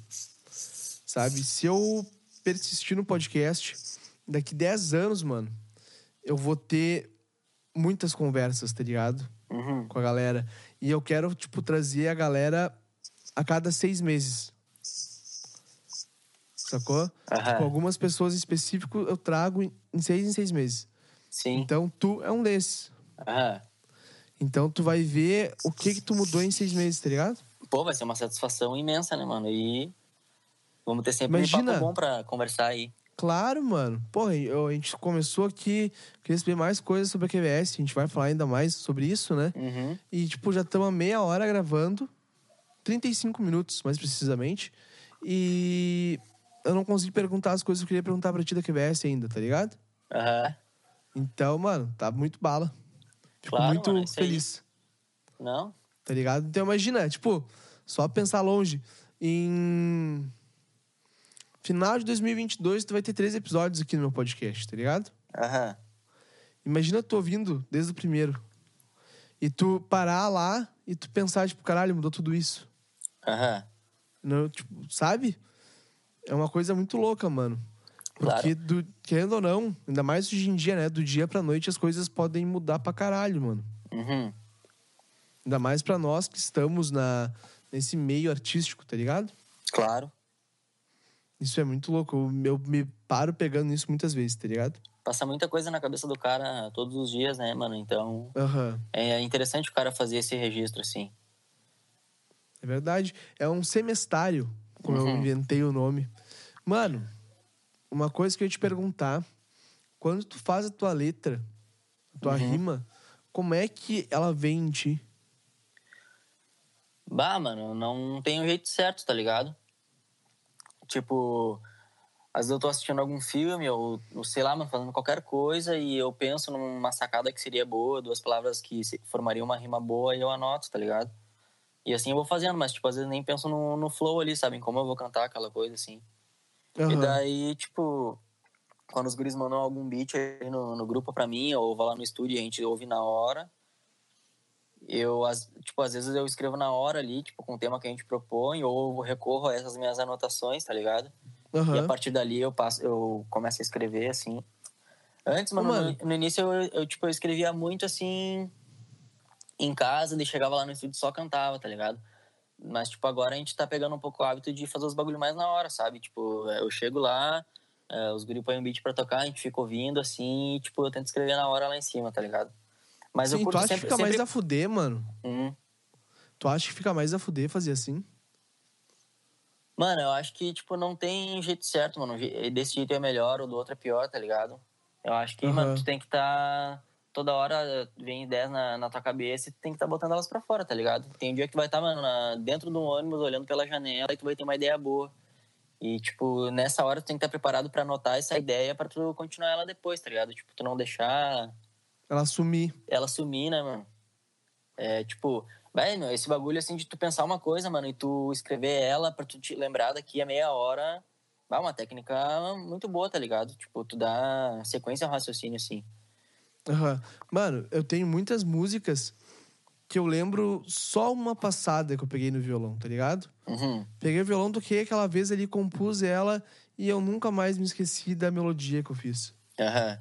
sabe? Se eu persistir no podcast, daqui 10 anos, mano, eu vou ter muitas conversas, tá ligado? Uhum. Com a galera. E eu quero, tipo, trazer a galera a cada seis meses. Sacou? Aham. Tipo, algumas pessoas em específico eu trago em seis em seis meses. Sim. Então, tu é um desses. Aham. Então, tu vai ver o que que tu mudou em seis meses, tá ligado? Pô, vai ser uma satisfação imensa, né, mano? E vamos ter sempre Imagina. um papo bom pra conversar aí. Claro, mano. Porra, eu- a gente começou aqui, queria saber mais coisas sobre a QVS, a gente vai falar ainda mais sobre isso, né? Uhum. E, tipo, já estamos meia hora gravando, 35 minutos, mais precisamente. E eu não consegui perguntar as coisas que eu queria perguntar pra ti da QVS ainda, tá ligado? Aham. Então, mano, tá muito bala. Fico Claro, muito mano, é isso aí. feliz. Não? Tá ligado? Então imagina, tipo, só pensar longe. Em final de 2022, tu vai ter três episódios aqui no meu podcast, tá ligado? Aham. Imagina tu ouvindo desde o primeiro. E tu parar lá e tu pensar, tipo, caralho, mudou tudo isso. Aham. Não, tipo, sabe? É uma coisa muito louca, mano. Porque, do, querendo ou não, ainda mais hoje em dia, né? Do dia pra noite as coisas podem mudar pra caralho, mano. Uhum. Ainda mais pra nós que estamos na, nesse meio artístico, tá ligado? Claro. Isso é muito louco. Eu, eu me paro pegando nisso muitas vezes, tá ligado? Passa muita coisa na cabeça do cara todos os dias, né, mano? Então Aham. é interessante o cara fazer esse registro, assim. É verdade. É um semestário, como eu Uhum. inventei o nome. Mano, uma coisa que eu ia te perguntar. Quando tu faz a tua letra, a tua Uhum. rima, como é que ela vem em ti? Bah, mano, não tem um jeito certo, tá ligado? Tipo, às vezes eu tô assistindo algum filme ou, ou sei lá, mano, fazendo qualquer coisa e eu penso numa sacada que seria boa, duas palavras que formariam uma rima boa e eu anoto, tá ligado? E assim eu vou fazendo, mas tipo, às vezes nem penso no, no flow ali, sabe? Em como eu vou cantar aquela coisa, assim. E Aham. daí, tipo, quando os guris mandam algum beat aí no, no grupo pra mim, ou vou lá no estúdio e a gente ouve na hora, eu, às- tipo, às vezes eu escrevo na hora ali, tipo, com o tema que a gente propõe, ou recorro a essas minhas anotações, tá ligado? E a partir dali eu passo, eu começo a escrever, assim. Antes, mano, mano. No, no início eu, eu, tipo, eu escrevia muito, assim, em casa, e chegava lá no estúdio e só cantava, tá ligado? Mas, tipo, agora a gente tá pegando um pouco o hábito de fazer os bagulho mais na hora, sabe? Tipo, eu chego lá, eh, os guri põem um beat pra tocar, a gente fica ouvindo, assim, e, tipo, eu tento escrever na hora lá em cima, tá ligado? Mas Sim, eu tu curto acha sempre... que fica mais sempre... a fuder, mano? Hum. Tu acha que fica mais a fuder fazer assim? Mano, eu acho que, tipo, não tem jeito certo, mano. Desse jeito é melhor, ou do outro é pior, tá ligado? Eu acho que, Aham. mano, tu tem que estar... toda hora vem ideias na, na tua cabeça e tu tem que estar botando elas pra fora, tá ligado? Tem um dia que tu vai estar, mano, na- dentro do ônibus, olhando pela janela e tu vai ter uma ideia boa. E, tipo, nessa hora tu tem que estar preparado pra anotar essa ideia pra tu continuar ela depois, tá ligado? Tipo, tu não deixar Ela sumir. ela sumir, né, mano? É, tipo, vai, meu, esse bagulho assim de tu pensar uma coisa, mano, e tu escrever ela pra tu te lembrar daqui a meia hora. Vai, uma técnica muito boa, tá ligado? Tipo, tu dá sequência ao raciocínio, assim. Aham. Mano, eu tenho muitas músicas que eu lembro só uma passada que eu peguei no violão, tá ligado? Uhum. Peguei o violão, toquei aquela vez ali, compus ela e eu nunca mais me esqueci da melodia que eu fiz, Aham.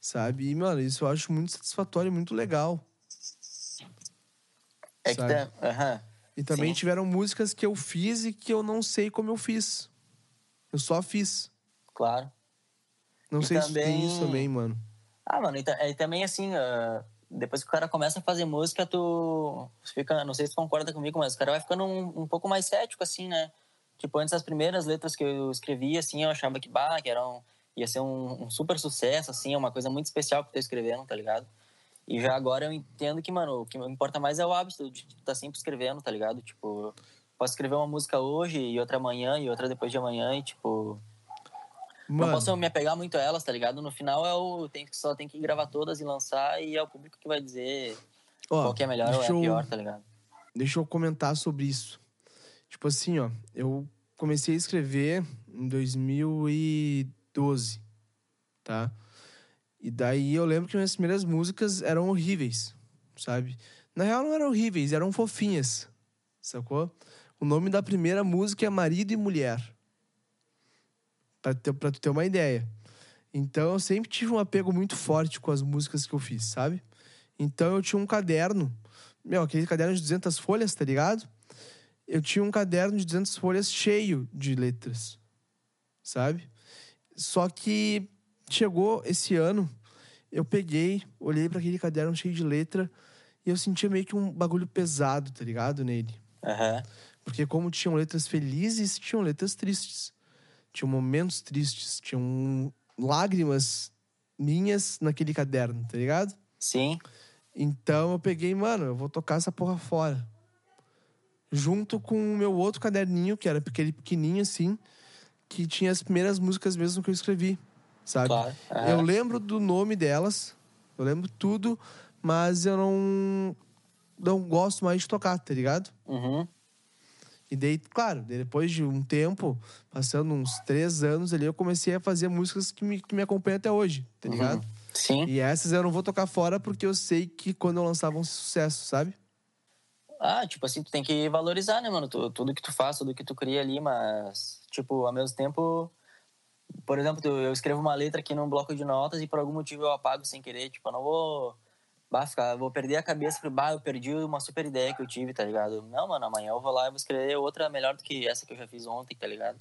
sabe? E, mano, isso eu acho muito satisfatório e muito legal. É que tá. Aham. E também Sim. tiveram músicas que eu fiz e que eu não sei como eu fiz. Eu só fiz. Claro. Não E sei se tem também- isso também, mano. Ah, mano, e, e também assim, ah, depois que o cara começa a fazer música, tu fica, não sei se tu concorda comigo, mas o cara vai ficando um, um pouco mais cético, assim, né? Tipo, antes das primeiras letras que eu escrevi, assim, eu achava que, bah, que eram, ia ser um, um super sucesso, assim, uma coisa muito especial que tô escrevendo, tá ligado? E já agora eu entendo que, mano, o que importa mais é o hábito de estar sempre escrevendo, tá ligado? Tipo, posso escrever uma música hoje e outra amanhã e outra depois de amanhã e, tipo, não Mano, posso me apegar muito a elas, tá ligado? No final é o tem só tem que gravar todas e lançar e é o público que vai dizer ó, qual que é melhor ou é eu- pior, tá ligado? Deixa eu comentar sobre isso. Tipo assim, ó, eu comecei a escrever em 2012, tá? E daí eu lembro que minhas primeiras músicas eram horríveis, sabe? Na real não eram horríveis, eram fofinhas, sacou? O nome da primeira música é Marido e Mulher. Pra, ter, pra tu ter uma ideia. Então eu sempre tive um apego muito forte com as músicas que eu fiz, sabe? Então eu tinha um caderno, meu, aquele caderno de 200 folhas, tá ligado? Eu tinha um caderno de 200 folhas cheio de letras, sabe? Só que chegou esse ano, eu peguei, olhei para aquele caderno cheio de letra e eu sentia meio que um bagulho pesado, tá ligado, nele. Aham. Porque como tinham letras felizes, tinham letras tristes. Tinham momentos tristes, tinham lágrimas minhas naquele caderno, tá ligado? Sim. Então eu peguei, mano, eu vou tocar essa porra fora. Junto com o meu outro caderninho, que era aquele pequenininho assim, que tinha as primeiras músicas mesmo que eu escrevi, sabe? Claro. Aham. Eu lembro do nome delas, eu lembro tudo, mas eu não não gosto mais de tocar, tá ligado? Uhum. E daí, claro, depois de um tempo, passando uns três anos ali, eu comecei a fazer músicas que me, que me acompanham até hoje, tá ligado? Sim. E essas eu não vou tocar fora porque eu sei que quando eu lançar vão ser sucesso, sabe? Ah, tipo assim, tu tem que valorizar, né, mano? Tu- tudo que tu faz, tudo que tu cria ali, mas, tipo, ao mesmo tempo. Por exemplo, eu escrevo uma letra aqui num bloco de notas e por algum motivo eu apago sem querer. Tipo, eu não vou bah, vou perder a cabeça, porque, bah, eu perdi uma super ideia que eu tive, tá ligado? Não, mano, amanhã eu vou lá e vou escrever outra melhor do que essa que eu já fiz ontem, tá ligado?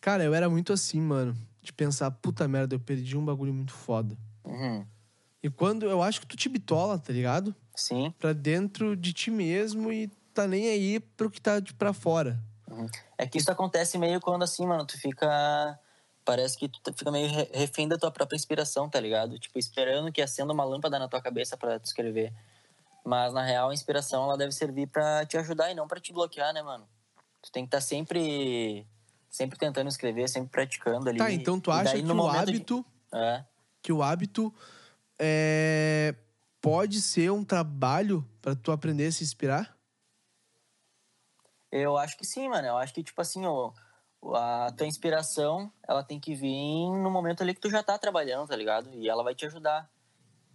Cara, eu era muito assim, mano. De pensar, puta merda, eu perdi um bagulho muito foda. Uhum. E quando eu acho que tu te bitola, tá ligado? Sim. Pra dentro de ti mesmo e tá nem aí pro que tá de pra fora. É que isso acontece meio quando assim, mano, tu fica. Parece que tu fica meio re- refém da tua própria inspiração, tá ligado? Tipo, esperando que acenda uma lâmpada na tua cabeça pra tu escrever. Mas na real, a inspiração ela deve servir pra te ajudar e não pra te bloquear, né, mano? Tu tem que estar sempre. Sempre tentando escrever, sempre praticando ali. Tá, então tu acha daí, que o momento de- hábito. É. Que o hábito é, pode ser um trabalho pra tu aprender a se inspirar? Eu acho que sim, mano. Eu acho que, tipo assim, ó, a tua inspiração, ela tem que vir no momento ali que tu já tá trabalhando, tá ligado? E ela vai te ajudar.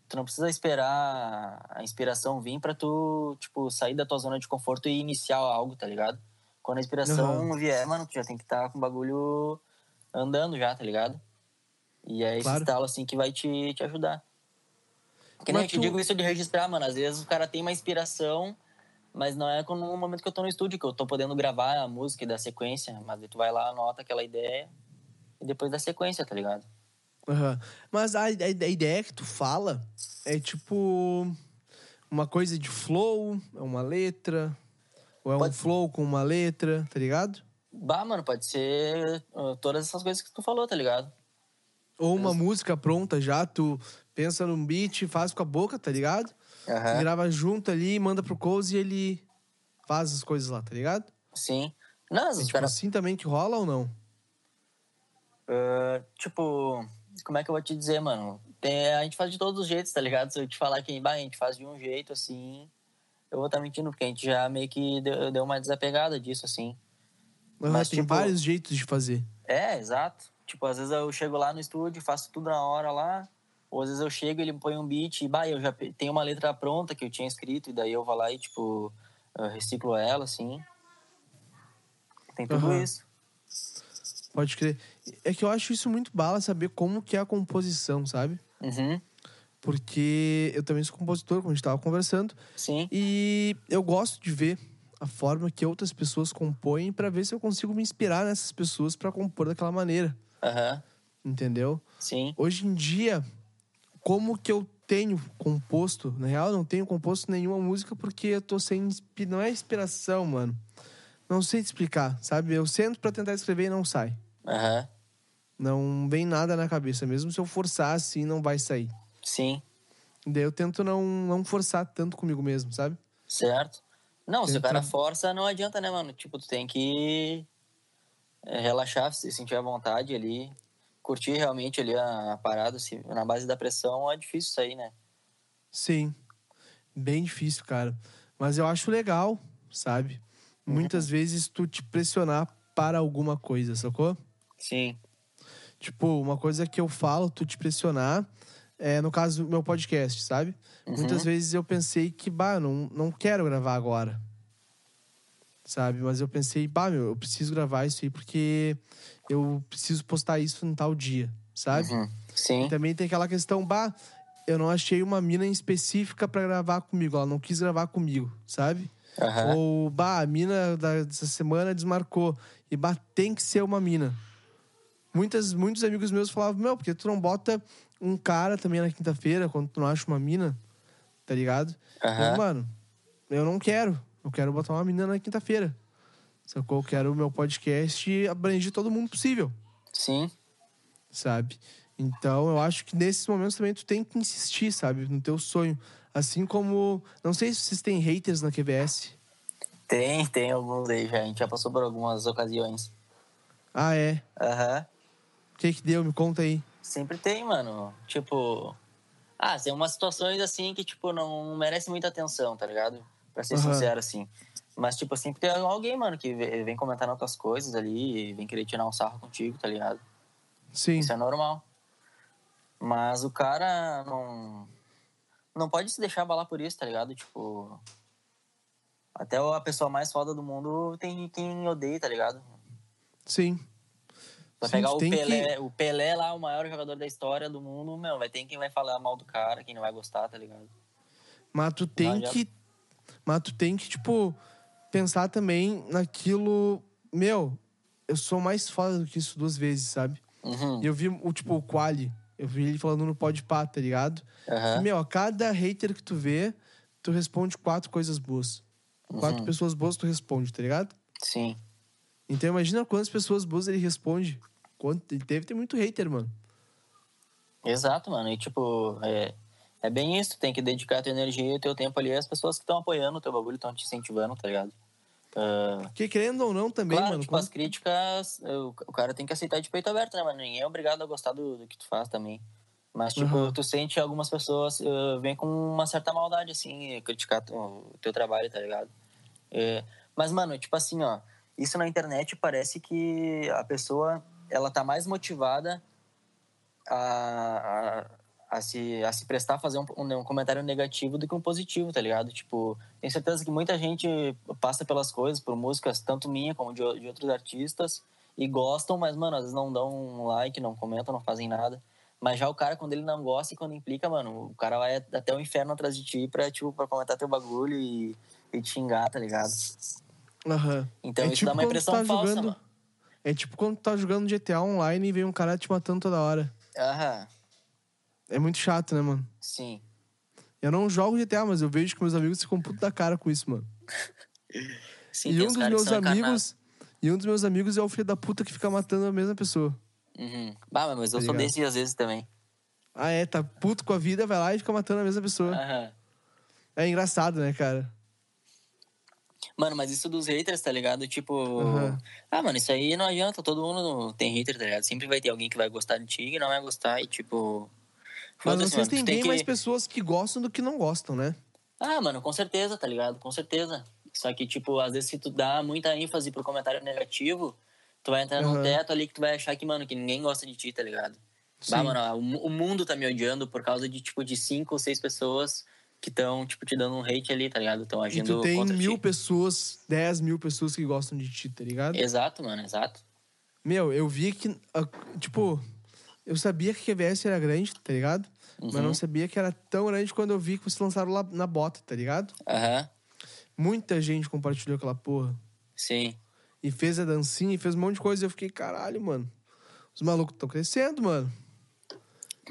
Tu não precisa esperar a inspiração vir pra tu, tipo, sair da tua zona de conforto e iniciar algo, tá ligado? Quando a inspiração Aham. vier, mano, tu já tem que estar com o bagulho andando já, tá ligado? E é esse Claro. estalo, assim, que vai te, te ajudar. Que nem eu te tu- digo isso de registrar, mano. Às vezes o cara tem uma inspiração, mas não é no momento que eu tô no estúdio, que eu tô podendo gravar a música e dar sequência. Mas tu vai lá, anota aquela ideia e depois dá sequência, tá ligado? Aham. Mas a, a- a ideia que tu fala é tipo uma coisa de flow, é uma letra, ou é um Pode- flow com uma letra, tá ligado? Bah, mano, pode ser uh, todas essas coisas que tu falou, tá ligado? Ou uma música pronta já, tu pensa num beat, faz com a boca, tá ligado? Aham. Grava junto ali, manda pro Cozy e ele faz as coisas lá, tá ligado? Sim. Não, É tipo caras. assim também que rola ou não? uh, tipo, como é que eu vou te dizer, mano? Tem- a gente faz de todos os jeitos, tá ligado? Se eu te falar que bah, a gente faz de um jeito assim, eu vou estar mentindo, porque a gente já meio que deu, deu uma desapegada disso, assim. Aham, Mas, tem tipo- vários jeitos de fazer. É, exato. Tipo, às vezes eu chego lá no estúdio, faço tudo na hora lá. Ou às vezes eu chego ele põe um beat e, bah, eu já tenho uma letra pronta que eu tinha escrito, e daí eu vou lá e, tipo, eu reciclo ela, assim. Tem tudo Aham. isso. Pode crer. É que eu acho isso muito bala saber como que é a composição, sabe? Uhum. Porque eu também sou compositor, como a gente tava conversando. Sim. E eu gosto de ver a forma que outras pessoas compõem pra ver se eu consigo me inspirar nessas pessoas pra compor daquela maneira, Aham. entendeu? Sim. Hoje em dia, como que eu tenho composto? Na real, eu não tenho composto nenhuma música porque eu tô sem. Não é inspiração, mano. Não sei te explicar, sabe? Eu sento pra tentar escrever e não sai. Aham. Não vem nada na cabeça. Mesmo se eu forçar assim, não vai sair. Sim. Daí eu tento não, não forçar tanto comigo mesmo, sabe? Certo. Não, se o cara força, não adianta, né, mano? Tipo, tu tem que relaxar, se sentir à vontade ali. Curtir realmente ali a, a parada. Se, na base da pressão é difícil sair, né? Sim. Bem difícil, cara. Mas eu acho legal, sabe? Muitas vezes tu te pressionar para alguma coisa, sacou? Sim. Tipo, uma coisa que eu falo, tu te pressionar, é no caso do meu podcast, sabe? Muitas vezes eu pensei que, bah, não, não quero gravar agora. Sabe? Mas eu pensei, bah, meu, eu preciso gravar isso aí porque eu preciso postar isso em tal dia, sabe? Uhum. Sim. Também tem aquela questão, bah, eu não achei uma mina específica pra gravar comigo, ela não quis gravar comigo, sabe? Aham. Ou, bah, a mina dessa semana desmarcou. E, bah, tem que ser uma mina. Muitas, muitos amigos meus falavam, meu, porque tu não bota um cara também na quinta-feira quando tu não acha uma mina, tá ligado? Aham. Mas, mano, eu não quero. Eu quero botar uma menina na quinta-feira. Sacou? Eu quero o meu podcast abranger todo mundo possível Sim. sabe? Então, eu acho que nesses momentos também tu tem que insistir, sabe? No teu sonho. Assim como... Não sei se vocês têm haters na QVS. Tem, tem alguns aí já. A gente já passou por algumas ocasiões. Ah, é? Aham. O que que deu? Me conta aí. Sempre tem, mano. Tipo. Ah, tem umas situações assim que, tipo, não merece muita atenção, tá ligado? Pra ser Aham. sincero, assim. Mas, tipo, sempre tem alguém, mano, que vem comentar nas tuas coisas ali e vem querer tirar um sarro contigo, tá ligado? Sim. Isso é normal. Mas o cara não. Não pode se deixar abalar por isso, tá ligado? Tipo. Até a pessoa mais foda do mundo tem quem odeia, tá ligado? Sim. Vai pegar o Pelé, o Pelé lá, o maior jogador da história do mundo, meu, vai ter quem vai falar mal do cara, quem não vai gostar, tá ligado? Mas tu tem Mas já- que. Mas tu tem que, tipo, pensar também naquilo. Meu, eu sou mais foda do que isso duas vezes, sabe? Uhum. E eu vi o, tipo, o Quali. Eu vi ele falando no Podpah, tá ligado? Aham. Meu, a cada hater que tu vê, tu responde quatro coisas boas. Quatro Uhum. pessoas boas tu responde, tá ligado? Sim. Então imagina quantas pessoas boas ele responde. Quanto... Ele deve ter muito hater, mano. Exato, mano. E tipo, é, é bem isso. Tem que dedicar tua energia e teu tempo ali às pessoas que estão apoiando o teu bagulho, estão te incentivando, tá ligado? Ah, Porque querendo ou não também, claro, mano. tipo, quando- as críticas, o, o cara tem que aceitar de peito aberto, né, mano? Ninguém é obrigado a gostar do, do que tu faz também. Mas, tipo, Aham. tu sente algumas pessoas uh, vêm com uma certa maldade, assim, criticar tu- o teu trabalho, tá ligado? É, mas, mano, tipo assim, ó, isso na internet parece que a pessoa, ela tá mais motivada a, a, a se, a se prestar a fazer um, um, comentário negativo do que um positivo, tá ligado? Tipo, tenho certeza que muita gente passa pelas coisas, por músicas, tanto minha como de, de outros artistas, e gostam, mas, mano, às vezes não dão um like, não comentam, não fazem nada. Mas já o cara, quando ele não gosta e quando implica, mano, o cara vai até o inferno atrás de ti pra, tipo, pra comentar teu bagulho e, e te xingar, tá ligado? Aham. Então É isso tipo dá uma impressão tá falsa, jogando- mano. É tipo quando tu tá jogando GTA online e vem um cara te matando toda hora. Aham, É muito chato, né, mano? sim. Eu não jogo GTA, mas eu vejo que meus amigos ficam puto da cara com isso, mano. Sim, e um dos meus amigos. E um dos meus amigos é o filho da puta que fica matando a mesma pessoa. Uhum. Bah, mas eu Tá sou desse às vezes também. Ah, é, tá puto com a vida, vai lá e fica matando a mesma pessoa. Aham. É engraçado, né, cara? Mano, mas isso dos haters, tá ligado? Tipo. Aham. Ah, mano, isso aí não adianta. Todo mundo tem hater, tá ligado? Sempre vai ter alguém que vai gostar de ti e não vai gostar. E tipo. Mas foda-se, vocês mano, têm bem que- mais pessoas que gostam do que não gostam, né? Ah, mano, com certeza, tá ligado? Com certeza. Só que, tipo, às vezes se tu dá muita ênfase pro comentário negativo, tu vai entrar num Aham. teto ali que tu vai achar que, mano, que ninguém gosta de ti, tá ligado? Sim. Bah, mano, o, o mundo tá me odiando por causa de, tipo, de cinco ou seis pessoas que estão, tipo, te dando um hate ali, tá ligado? Estão agindo tu tem contra mil ti. pessoas, dez mil pessoas que gostam de ti, tá ligado? Exato, mano, exato. Meu, eu vi que, ah, tipo, eu sabia que a QVS era grande, tá ligado? Mas Uhum. não sabia que era tão grande quando eu vi que vocês lançaram lá na bota, tá ligado? Aham, Muita gente compartilhou aquela porra. sim. E fez a dancinha e fez um monte de coisa. E eu fiquei, caralho, mano. Os malucos estão crescendo, mano.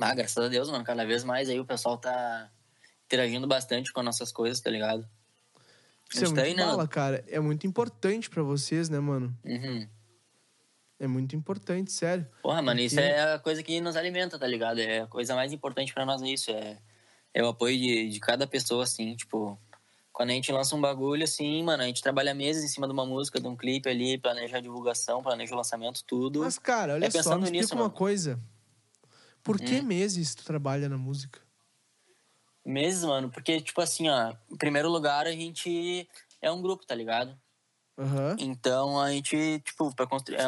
Ah, graças a Deus, mano, cada vez mais aí o pessoal tá interagindo bastante com as nossas coisas, tá ligado? Isso é muito né? bala, cara. É muito importante pra vocês, né, mano? Uhum. É muito importante, sério. Porra, mano, isso é a coisa que nos alimenta, tá ligado? É a coisa mais importante pra nós é isso. É, é o apoio de, de cada pessoa, assim, tipo. Quando a gente lança um bagulho, assim, mano, a gente trabalha meses em cima de uma música, de um clipe ali, planeja a divulgação, planeja o lançamento, tudo. Mas, cara, olha É só, me nisso, uma mano. coisa. Por que Hum. meses tu trabalha na música? Meses, mano, porque, tipo assim, ó, em primeiro lugar, a gente é um grupo, tá ligado? Aham. Então a gente, tipo, pra construir.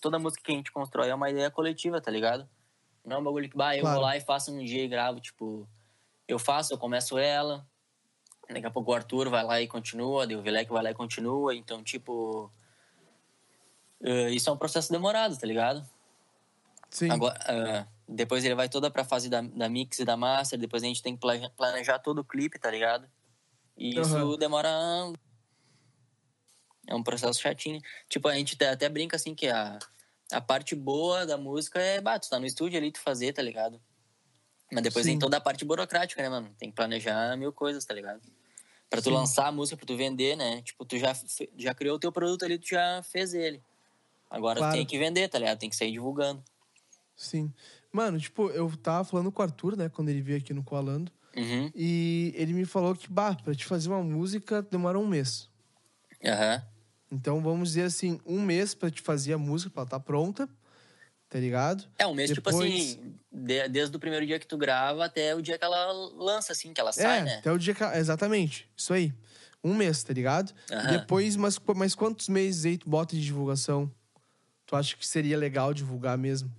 Toda música que a gente constrói é uma ideia coletiva, tá ligado? Não é um bagulho que, bah, eu Claro. vou lá e faço um dia e gravo, tipo, eu faço, eu começo ela, daqui a pouco o Arthur vai lá e continua, o Vilek vai lá e continua, então, tipo. eh, isso é um processo demorado, tá ligado? Sim. Agora, ah, depois ele vai toda pra fase da, da mix e da master, depois a gente tem que plane- planejar todo o clipe, tá ligado? E isso demora. É um processo chatinho. Tipo, a gente até- brinca assim que a, a parte boa da música é, bah, tu tá no estúdio ali, tu fazer, tá ligado? Mas depois Sim. tem toda a parte burocrática, né, mano? Tem que planejar mil coisas, tá ligado? Pra tu Sim. lançar a música, pra tu vender, né? Tipo, tu já, já criou o teu produto ali, tu já fez ele. Agora Claro. tem que vender, tá ligado? Tem que sair divulgando. Sim. Mano, tipo, eu tava falando com o Arthur, né, quando ele veio aqui no Coalando. Uhum. E ele me falou que, bah, pra te fazer uma música demora um mês. Aham. Então vamos dizer assim, um mês pra te fazer a música, pra ela tá pronta, tá ligado? É, um mês, tipo Depois- assim, de- desde o primeiro dia que tu grava até o dia que ela lança, assim, que ela sai, é, né? até o dia que. Exatamente, isso aí. Um mês, tá ligado? Aham. Depois, mas, mas quantos meses aí tu bota de divulgação? Tu acha que seria legal divulgar mesmo?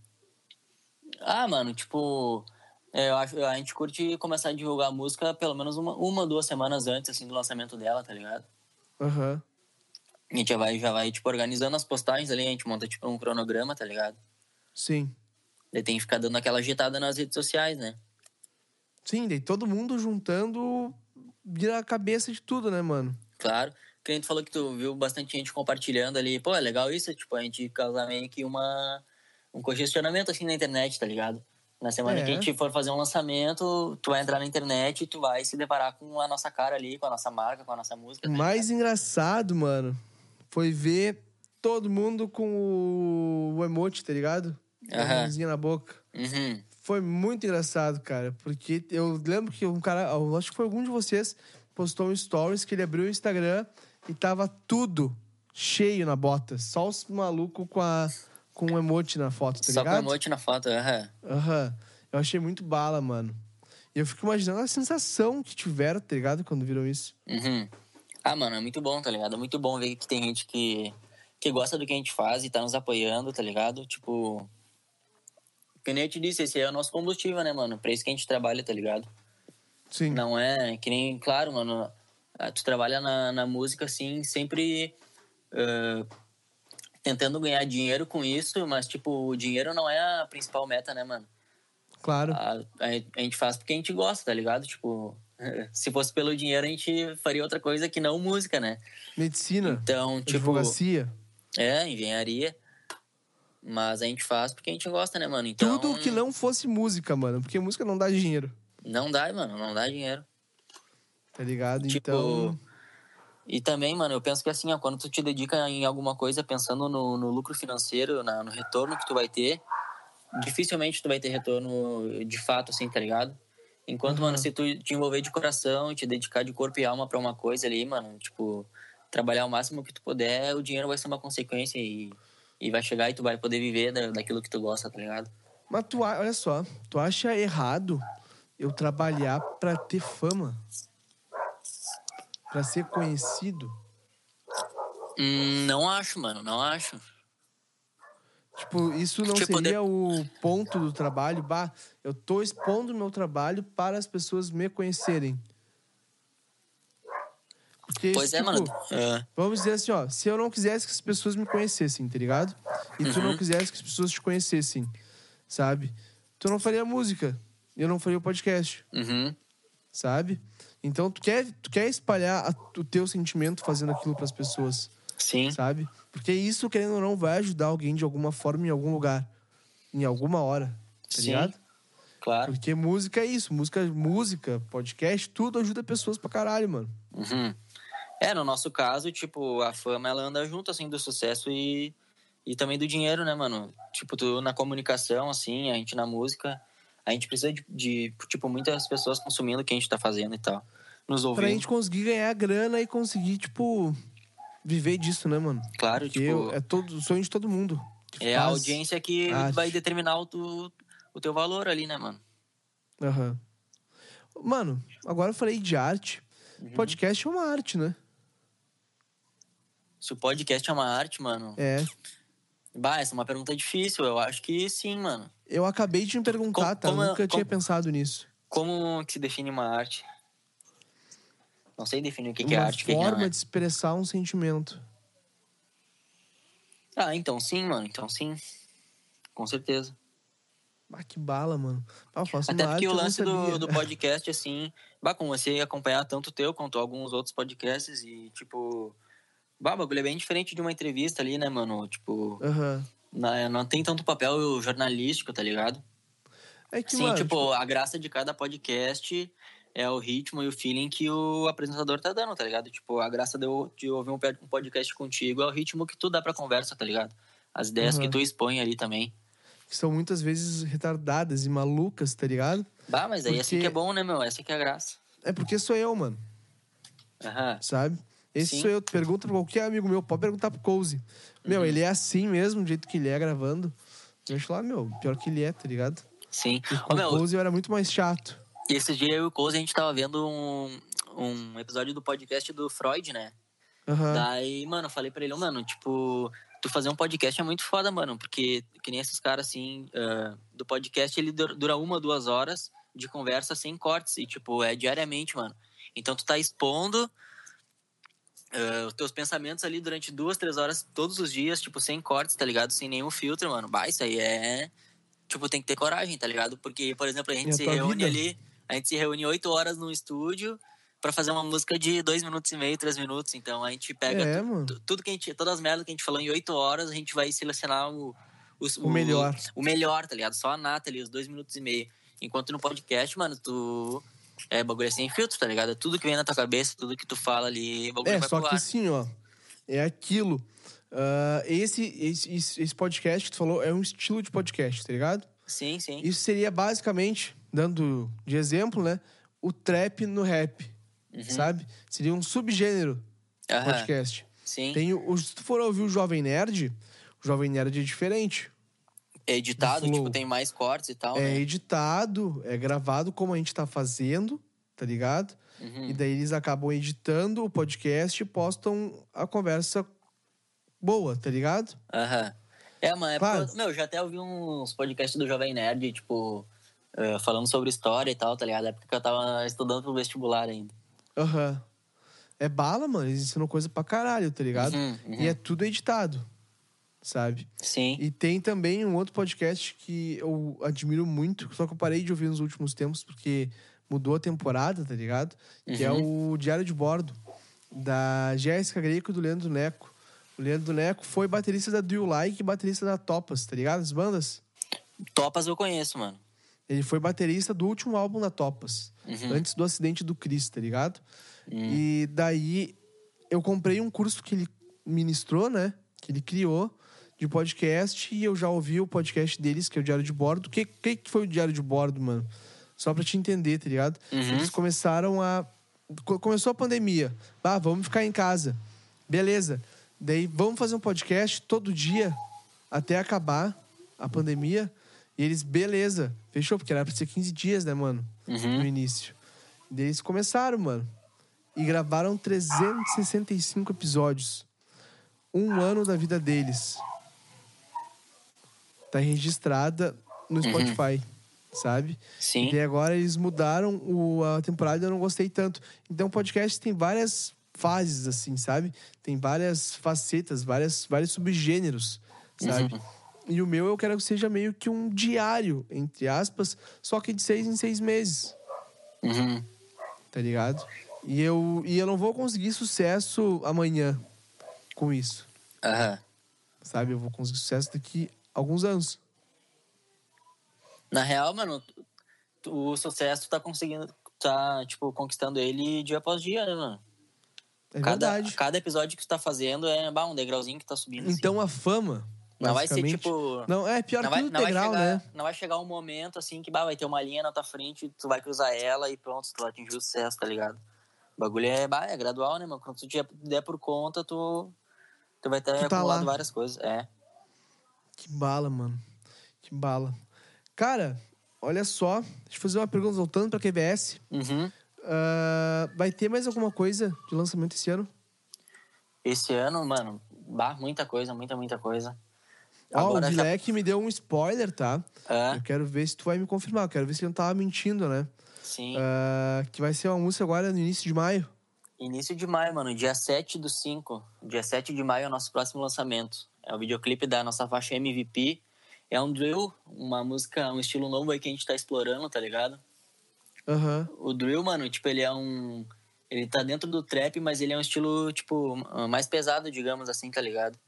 Ah, mano, tipo, é, eu acho, a gente curte começar a divulgar a música pelo menos uma, uma duas semanas antes, assim, do lançamento dela, tá ligado? Aham. A gente já vai, já vai, tipo, organizando as postagens ali, a gente monta, tipo, um cronograma, tá ligado? Sim. Daí tem que ficar dando aquela agitada nas redes sociais, né? Sim, daí todo mundo juntando vira a cabeça de tudo, né, mano? Claro. Que a gente falou que tu viu bastante gente compartilhando ali. Pô, é legal isso, tipo, a gente causar meio que uma, um congestionamento assim na internet, tá ligado? Na semana É. que a gente for fazer um lançamento, tu vai entrar na internet e tu vai se deparar com a nossa cara ali, com a nossa marca, com a nossa música. O tá mais engraçado, mano, foi ver todo mundo com o, emote, tá ligado? Com a mãozinha na boca. Uhum. Foi muito engraçado, cara, porque eu lembro que um cara, eu acho que foi algum de vocês, postou um stories que ele abriu o Instagram e tava tudo cheio na bota. Só os malucos com, a, com um emote na foto, tá Só com ligado? emote na foto, aham. Aham. Eu achei muito bala, mano. E eu fico imaginando a sensação que tiveram, tá ligado? Quando viram isso. Uhum. Ah, mano, é muito bom, tá ligado? É muito bom ver que tem gente que, que gosta do que a gente faz e tá nos apoiando, tá ligado? Tipo. Que nem eu te disse, esse é o nosso combustível, né, mano? Pra isso que a gente trabalha, tá ligado? Sim. Não é que nem, claro, mano. ah, Tu trabalha na, na música, assim, sempre ah, tentando ganhar dinheiro com isso, mas, tipo, o dinheiro não é a principal meta, né, mano? Claro. A, a, a gente faz porque a gente gosta, tá ligado? Tipo, se fosse pelo dinheiro, a gente faria outra coisa que não música, né? Medicina, Então, tipo, advocacia. é, engenharia. Mas a gente faz porque a gente gosta, né, mano? Então, Tudo que não fosse música, mano. Porque música não dá dinheiro, Não dá, mano, não dá dinheiro. tá ligado? Tipo, então. E também, mano, eu penso que assim, ó, quando tu te dedica em alguma coisa pensando no, no lucro financeiro, na- no retorno que tu vai ter, dificilmente tu vai ter retorno de fato, assim, tá ligado? Enquanto, Uhum. mano, se tu te envolver de coração, te dedicar de corpo e alma pra uma coisa ali, mano, tipo, trabalhar o máximo que tu puder, o dinheiro vai ser uma consequência e, e vai chegar e tu vai poder viver da, daquilo que tu gosta, tá ligado? Mas tu, olha só, tu acha errado eu trabalhar pra ter fama? Pra ser conhecido? Hum, não acho, mano, não acho. Tipo, isso não Tipo, seria o ponto do trabalho? Bah, eu tô expondo meu trabalho para as pessoas me conhecerem. Porque, Pois é, tipo, mano. É. Vamos dizer assim, ó, se eu não quisesse que as pessoas me conhecessem, tá ligado? E tu Uhum. não quisesse que as pessoas te conhecessem, sabe? Tu não faria música, eu não faria o podcast, Uhum. sabe? Então tu quer, tu quer espalhar a- o teu sentimento fazendo aquilo pras pessoas, Sim. sabe? Porque isso, querendo ou não, vai ajudar alguém de alguma forma, em algum lugar, em alguma hora, tá Sim. ligado? Claro. Porque música é isso, música, música, podcast, tudo ajuda pessoas pra caralho, mano. Uhum. É, no nosso caso, tipo, a fama ela anda junto, assim, do sucesso e, e também do dinheiro, né, mano? Tipo, tu na comunicação, assim, a gente na música, a gente precisa de, de, tipo, muitas pessoas consumindo o que a gente tá fazendo e tal. Nos Pra ouvindo. gente conseguir ganhar grana e conseguir, tipo, viver disso, né, mano? Claro, Porque tipo, é todo, o sonho de todo mundo. é a faz audiência que arte. vai determinar o, tu, o teu valor ali, né, mano? Aham. Mano, agora eu falei de arte. Uhum. Podcast é uma arte, né? Se o podcast é uma arte, mano. É. Bah, essa é uma pergunta difícil. Eu acho que sim, mano. Eu acabei de me perguntar, Co- tá? como é- Nunca tinha como- pensado nisso. Como que se define uma arte? Não sei definir o que, que é uma arte, não forma é. de expressar um sentimento. Ah, então sim, mano. Então sim. Com certeza. Ah, que bala, mano. Ah, Até uma porque o lance do, do podcast, assim, bah, comecei a acompanhar tanto o teu quanto alguns outros podcasts e, tipo, bah, o bagulho é bem diferente de uma entrevista ali, né, mano? Tipo, Aham. não, não tem tanto papel jornalístico, tá ligado? É que, Sim, mano, tipo, a graça de cada podcast é o ritmo e o feeling que o apresentador tá dando, tá ligado? Tipo, a graça de, eu, de ouvir um podcast contigo é o ritmo que tu dá pra conversa, tá ligado? As ideias Aham. que tu expõe ali também. que são muitas vezes retardadas e malucas, tá ligado? Bah, mas aí assim Porque- que é bom, né, meu? Essa que é a graça. É porque sou eu, mano. Aham. sabe? Esse Sim. sou eu. Pergunta pra qualquer amigo meu. Pode perguntar pro Cozy. Meu, Uhum. ele é assim mesmo, do jeito que ele é gravando. Acho lá, meu, pior que ele é, tá ligado? Sim. O meu, Cozy era muito mais chato. Esse dia eu e o Cozy, a gente tava vendo um, um episódio do podcast do Freud, né? Aham. Daí, mano, eu falei pra ele, mano, tipo, tu fazer um podcast é muito foda, mano, porque que nem esses caras, assim, ah, do podcast, ele dur- dura uma, duas horas de conversa sem cortes, e, tipo, é diariamente, mano. Então tu tá expondo ah, os teus pensamentos ali durante duas, três horas todos os dias, tipo, sem cortes, tá ligado? Sem nenhum filtro, mano. Bah, isso aí é. Tipo, tem que ter coragem, tá ligado? Porque, por exemplo, a gente a se reúne vida? ali, a gente se reúne oito horas num estúdio, pra fazer uma música de dois minutos e meio, três minutos. Então a gente pega É, tu- tudo que a gente. Todas as merdas que a gente falou em oito horas, a gente vai selecionar o. os- O melhor. O melhor, tá ligado? Só a nata ali, os dois minutos e meio. Enquanto no podcast, mano, tu. É bagulho é sem filtro, tá ligado? Tudo que vem na tua cabeça, tudo que tu fala ali, o bagulho É, vai só pro que ar. assim, ó. É aquilo. Esse, esse, esse esse podcast que tu falou é um estilo de podcast, tá ligado? Sim, sim. Isso seria basicamente, dando de exemplo, né? O trap no rap, sabe? Seria um subgênero do Uhum. Podcast. Sim. Tem o, se tu for ouvir o Jovem Nerd, o Jovem Nerd é diferente. É editado, tipo, tem mais cortes e tal, É né? editado, é gravado como a gente tá fazendo, tá ligado? Uhum. E daí eles acabam editando o podcast e postam a conversa boa, tá ligado? Aham. É, mano, é Claro. porque, meu, eu já até ouvi uns podcasts do Jovem Nerd, tipo, eh, falando sobre história e tal, tá ligado? É porque eu tava estudando pro vestibular ainda. Aham. É bala, mano. Eles ensinam coisa pra caralho, tá ligado? Uhum, uhum. E é tudo editado, sabe? Sim. E tem também um outro podcast que eu admiro muito, só que eu parei de ouvir nos últimos tempos porque mudou a temporada, tá ligado? Que é o Diário de Bordo, da Jéssica Greco e do Leandro Neco. O Leandro Neco foi baterista da Do You Like e baterista da Topas, tá ligado? As bandas. Topas eu conheço, mano. Ele foi baterista do último álbum da Topas, Uhum. antes do acidente do Chris, tá ligado? Hum. E daí eu comprei um curso que ele ministrou, né? Que ele criou de podcast e eu já ouvi o podcast deles, que é o Diário de Bordo. O que, que, que foi o Diário de Bordo, mano? Só pra te entender, tá ligado? Uhum. Eles começaram a. co- Começou a pandemia. Ah, vamos ficar em casa. Beleza. Daí vamos fazer um podcast todo dia até acabar a pandemia. E eles, beleza, fechou, porque era pra ser 15 dias, né, mano? Uhum. No início. Daí eles começaram, mano. E gravaram 365 episódios. Um ano da vida deles. Tá registrada no Spotify, sabe? Sim. E agora eles mudaram o, a temporada e eu não gostei tanto. Então o podcast tem várias fases, assim, sabe? Tem várias facetas, várias, vários subgêneros, sabe? E o meu eu quero que seja meio que um diário, entre aspas, só que de seis em seis meses, Uhum. tá ligado? E eu, e eu não vou conseguir sucesso amanhã com isso, Aham. sabe? Eu vou conseguir sucesso daqui a alguns anos. Na real, mano, o sucesso tá conseguindo, tá, tipo, conquistando ele dia após dia, né, mano? É cada, verdade. cada episódio que tu tá fazendo é bah, um degrauzinho que tá subindo. assim. Então a fama. Não vai ser tipo. Não, é pior não que vai, o não, vai integral, chegar, né? não vai chegar um momento assim que bah, vai ter uma linha na tua frente, tu vai cruzar ela e pronto, tu vai atingir o sucesso, tá ligado? O bagulho é, bah, é gradual, né, mano? Quando tu der por conta, tu, tu vai ter Tu tá acumulado lá. várias coisas. É. Que bala, mano. Que bala. Cara, olha só. Deixa eu fazer uma pergunta voltando pra QBS. Uhum. Ah, vai ter mais alguma coisa de lançamento esse ano? Esse ano, mano, bah, muita coisa, muita, muita coisa. Ó, o Agora já- Dilek me deu um spoiler, tá? É, Eu quero ver se tu vai me confirmar. Eu quero ver se ele não tava mentindo, né? sim. Ah, que vai ser uma música agora no início de maio. Início de maio, mano. Dia 7 do 5. Dia 7 de maio é o nosso próximo lançamento. É o videoclipe da nossa faixa MVP. É um drill, uma música, um estilo novo aí que a gente tá explorando, tá ligado? Aham. O drill, mano, tipo, ele é um. Ele tá dentro do trap, mas ele é um estilo, tipo, mais pesado, digamos assim, tá ligado?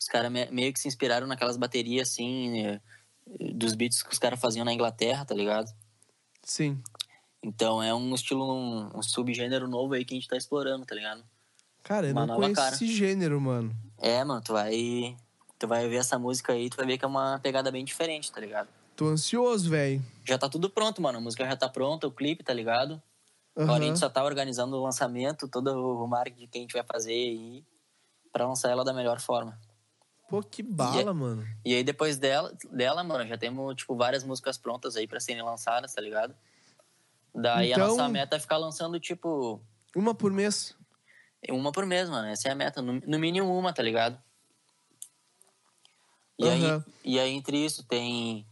Os caras me- meio que se inspiraram naquelas baterias, assim, eh, dos beats que os caras faziam na Inglaterra, tá ligado? Sim. Então é um estilo, um, um subgênero novo aí que a gente tá explorando, tá ligado? Cara, eu Uma não conheço cara. esse gênero, mano. É, mano, tu vai. Tu vai ver essa música aí, tu vai ver que é uma pegada bem diferente, tá ligado? Tô ansioso, velho. Já tá tudo pronto, mano. A música já tá pronta, o clipe, tá ligado? Agora a gente só tá organizando o lançamento, todo o marketing que a gente vai fazer aí pra lançar ela da melhor forma. Pô, que bala, Yeah. mano. E aí depois dela, dela, mano, já temos, tipo, várias músicas prontas aí pra serem lançadas, tá ligado? Daí a Então- nossa meta é ficar lançando, tipo, Uma por mês. uma por mês, mano. Essa é a meta. No, no mínimo uma, tá ligado? E, aí, Aham. e aí, entre isso, tem.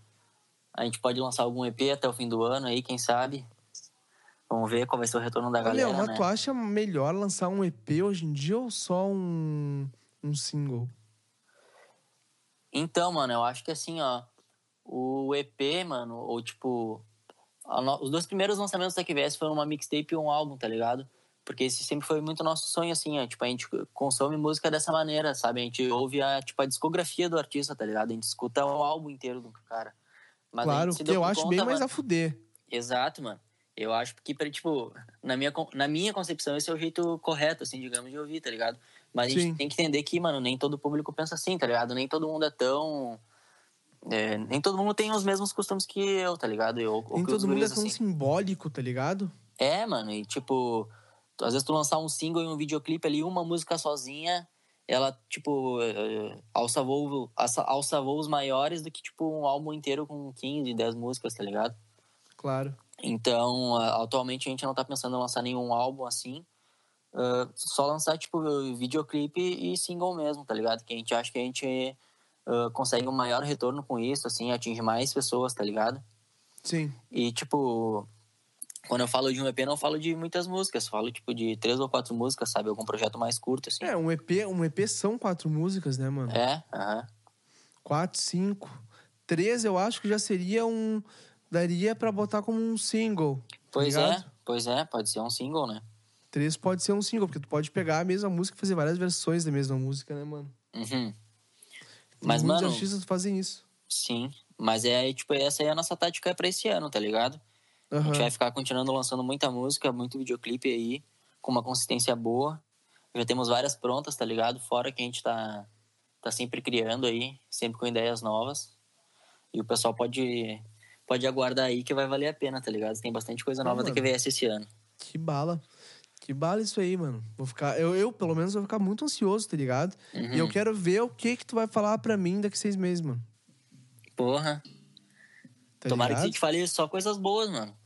A gente pode lançar algum EP até o fim do ano aí, quem sabe? Vamos ver qual vai ser o retorno da galera, Leão, mas né? tu acha melhor lançar um EP hoje em dia ou só um, um single? Então, mano, eu acho que assim, ó. O EP, mano, ou tipo. no- Os dois primeiros lançamentos da QVS foram uma mixtape e um álbum, tá ligado? Porque esse sempre foi muito nosso sonho, assim, é, tipo, a gente consome música dessa maneira, sabe? A gente ouve a, tipo, a discografia do artista, tá ligado? A gente escuta o álbum inteiro do cara. Mas claro, que eu por acho conta, bem mais mano- a fuder. Exato, mano. Eu acho que, tipo, na minha, na minha concepção, esse é o jeito correto, assim, digamos, de ouvir, tá ligado? Mas a gente Sim. tem que entender que, mano, nem todo público pensa assim, tá ligado? Nem todo mundo é tão. é, nem todo mundo tem os mesmos costumes que eu, tá ligado? Eu, Nem todo mundo é tão assim. simbólico, tá ligado? É, mano, e tipo, às vezes tu lançar um single e um videoclipe ali, uma música sozinha, ela, tipo, eh, alça, voo, alça, alça voos maiores do que, tipo, um álbum inteiro com 15, 10 músicas, tá ligado? Claro. Então, atualmente a gente não tá pensando em lançar nenhum álbum assim, ah, só lançar, tipo, videoclipe e single mesmo, tá ligado? Que a gente acha que a gente ah, consegue um maior retorno com isso, assim, atinge mais pessoas, tá ligado? Sim. E, tipo, quando eu falo de um EP, não falo de muitas músicas. Falo, tipo, de três ou quatro músicas, sabe? Algum projeto mais curto, assim. É, um EP, um EP são quatro músicas, né, mano? É, aham. Quatro, cinco. Três eu acho que já seria um. Daria pra botar como um single. tá Pois ligado? é, pois é. Pode ser um single, né? Três pode ser um single, porque tu pode pegar a mesma música e fazer várias versões da mesma música, né, mano? Uhum. Mas, muitos mano, artistas fazem isso. sim. Mas é, tipo, essa é a nossa tática pra esse ano, tá ligado? A gente vai ficar continuando lançando muita música, muito videoclipe aí, com uma consistência boa. Já temos várias prontas, tá ligado? Fora que a gente tá, tá sempre criando aí, sempre com ideias novas. E o pessoal pode, pode aguardar aí que vai valer a pena, tá ligado? Tem bastante coisa Ah, nova da mano. QVS esse ano. Que bala. Que bala isso aí, mano. Vou ficar. Eu, eu, pelo menos, vou ficar muito ansioso, tá ligado? E eu Uhum. quero ver o que que tu vai falar pra mim daqui seis meses, mano. Porra. Tá Tomara ligado? que te fale só coisas boas, mano.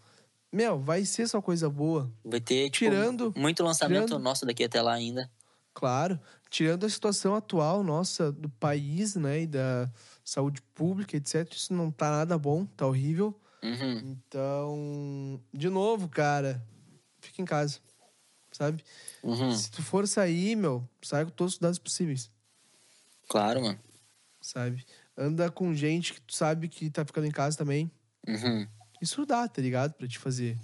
Meu, vai ser só coisa boa. Vai ter, tipo, Tirando- muito lançamento tirando- nosso daqui até lá ainda. Claro. Tirando a situação atual nossa do país, né? E da saúde pública, etc. Isso não tá nada bom, tá horrível. Uhum. Então, de novo, cara, fica em casa. Sabe? Uhum. Se tu for sair, meu, sai com todos os cuidados possíveis. Claro, mano. Sabe? Anda com gente que tu sabe que tá ficando em casa também. Uhum. Isso dá, tá ligado? Pra te fazer.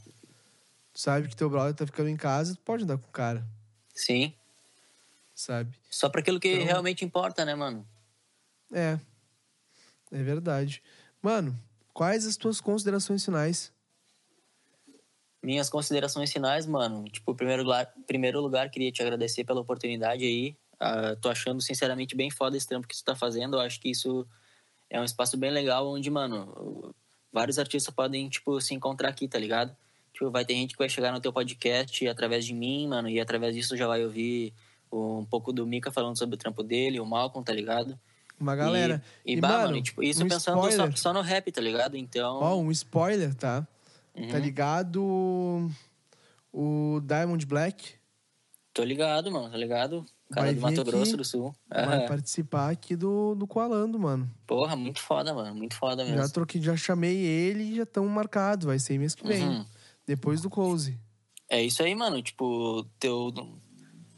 Tu sabe que teu brother tá ficando em casa, tu pode andar com o cara, Sim. sabe? Só pra aquilo que Então- realmente importa, né, mano? É. É verdade. Mano, quais as tuas considerações finais? Minhas considerações finais, mano. Tipo, em primeiro lugar, primeiro lugar, queria te agradecer pela oportunidade aí. Ah, tô achando, sinceramente, bem foda esse trampo que tu tá fazendo. Eu acho que isso é um espaço bem legal onde, mano, vários artistas podem, tipo, se encontrar aqui, tá ligado? Tipo, vai ter gente que vai chegar no teu podcast através de mim, mano, e através disso já vai ouvir um pouco do Mika falando sobre o trampo dele, o Malcolm, tá ligado? Uma galera. E, e, E, bah, mano, mano, tipo, isso um pensando só, só no rap, tá ligado? Então. Ó, um spoiler, tá? Uhum, Tá ligado o Diamond Black Tô ligado, mano, tá ligado? Cara Vai do Mato Grosso do Sul. vai participar aqui do, do Coalando, mano. Porra, muito foda, mano. Muito foda mesmo. Já troquei, já chamei ele e já estão marcados. Vai ser mês que vem. Uhum. Depois do Close. É isso aí, mano. Tipo, teu,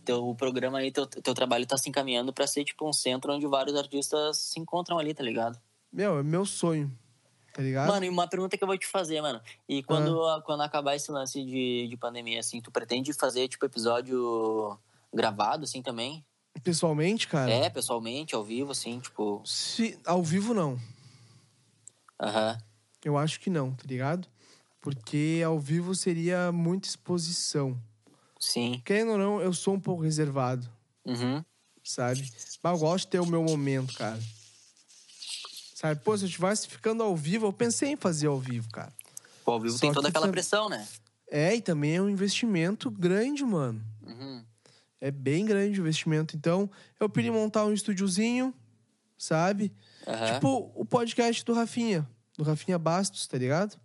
teu programa aí, teu, teu trabalho tá se encaminhando pra ser, tipo, um centro onde vários artistas se encontram ali, tá ligado? Meu, é meu sonho. Tá ligado? Mano, e uma pergunta que eu vou te fazer, mano. E quando, quando acabar esse lance de, de pandemia, assim, tu pretende fazer, tipo, episódio gravado, assim, também? Pessoalmente, cara. É, pessoalmente, ao vivo, assim, tipo... Se, ao vivo, não. Aham. Eu acho que não, tá ligado? Porque ao vivo seria muita exposição. Sim. Querendo ou não, eu sou um pouco reservado, Uhum. sabe? Mas eu gosto de ter o meu momento, cara. Sabe? Pô, se eu estivesse ficando ao vivo, eu pensei em fazer ao vivo, cara. Pô, ao vivo Só tem toda que aquela pressão, né? É, e também é um investimento grande, mano. Uhum. É bem grande o investimento. Então, eu pedi montar um estúdiozinho, sabe? Aham. Tipo o podcast do Rafinha, do Rafinha Bastos, tá ligado?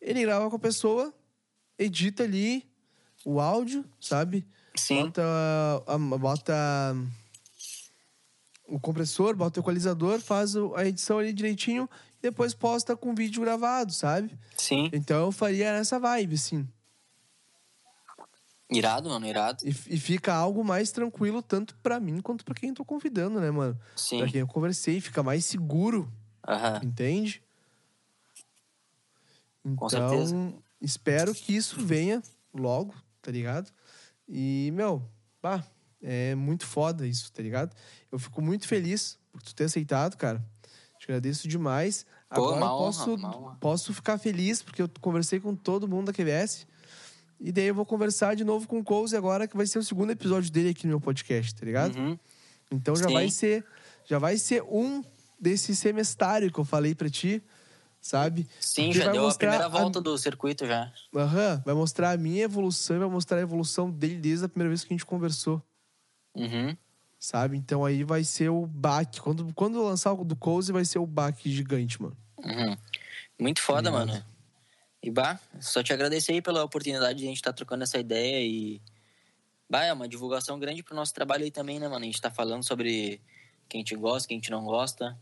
Ele grava com a pessoa, edita ali o áudio, sabe? Sim. Bota, bota o compressor, bota o equalizador, faz a edição ali direitinho e depois posta com vídeo gravado, sabe? Sim. Então eu faria nessa vibe, assim. Irado, mano, irado. E, e fica algo mais tranquilo, tanto pra mim quanto pra quem eu tô convidando, né, mano? Sim. Pra quem eu conversei, fica mais seguro, Aham. entende? Então, Com certeza. espero que isso venha logo, tá ligado? E, meu, pá, é muito foda isso, tá ligado? Eu fico muito feliz por tu ter aceitado, cara. Te agradeço demais. Pô, Agora eu posso, honra. posso ficar feliz, porque eu conversei com todo mundo da QVS. E daí eu vou conversar de novo com o Couse agora, que vai ser o segundo episódio dele aqui no meu podcast, tá ligado? Uhum. Então já Sim. vai ser já vai ser um desse semestário que eu falei pra ti, sabe? Sim, Porque já deu a primeira a- volta do circuito já. Aham, vai mostrar a minha evolução e vai mostrar a evolução dele desde a primeira vez que a gente conversou, Uhum. sabe? Então aí vai ser o baque. Quando, quando lançar o do Cozy, vai ser o baque gigante, mano. Uhum. Muito foda, mano. E bah, só te agradecer aí pela oportunidade de a gente estar trocando essa ideia e. Bah, é uma divulgação grande pro nosso trabalho aí também, né, mano? A gente tá falando sobre quem a gente gosta, quem a gente não gosta.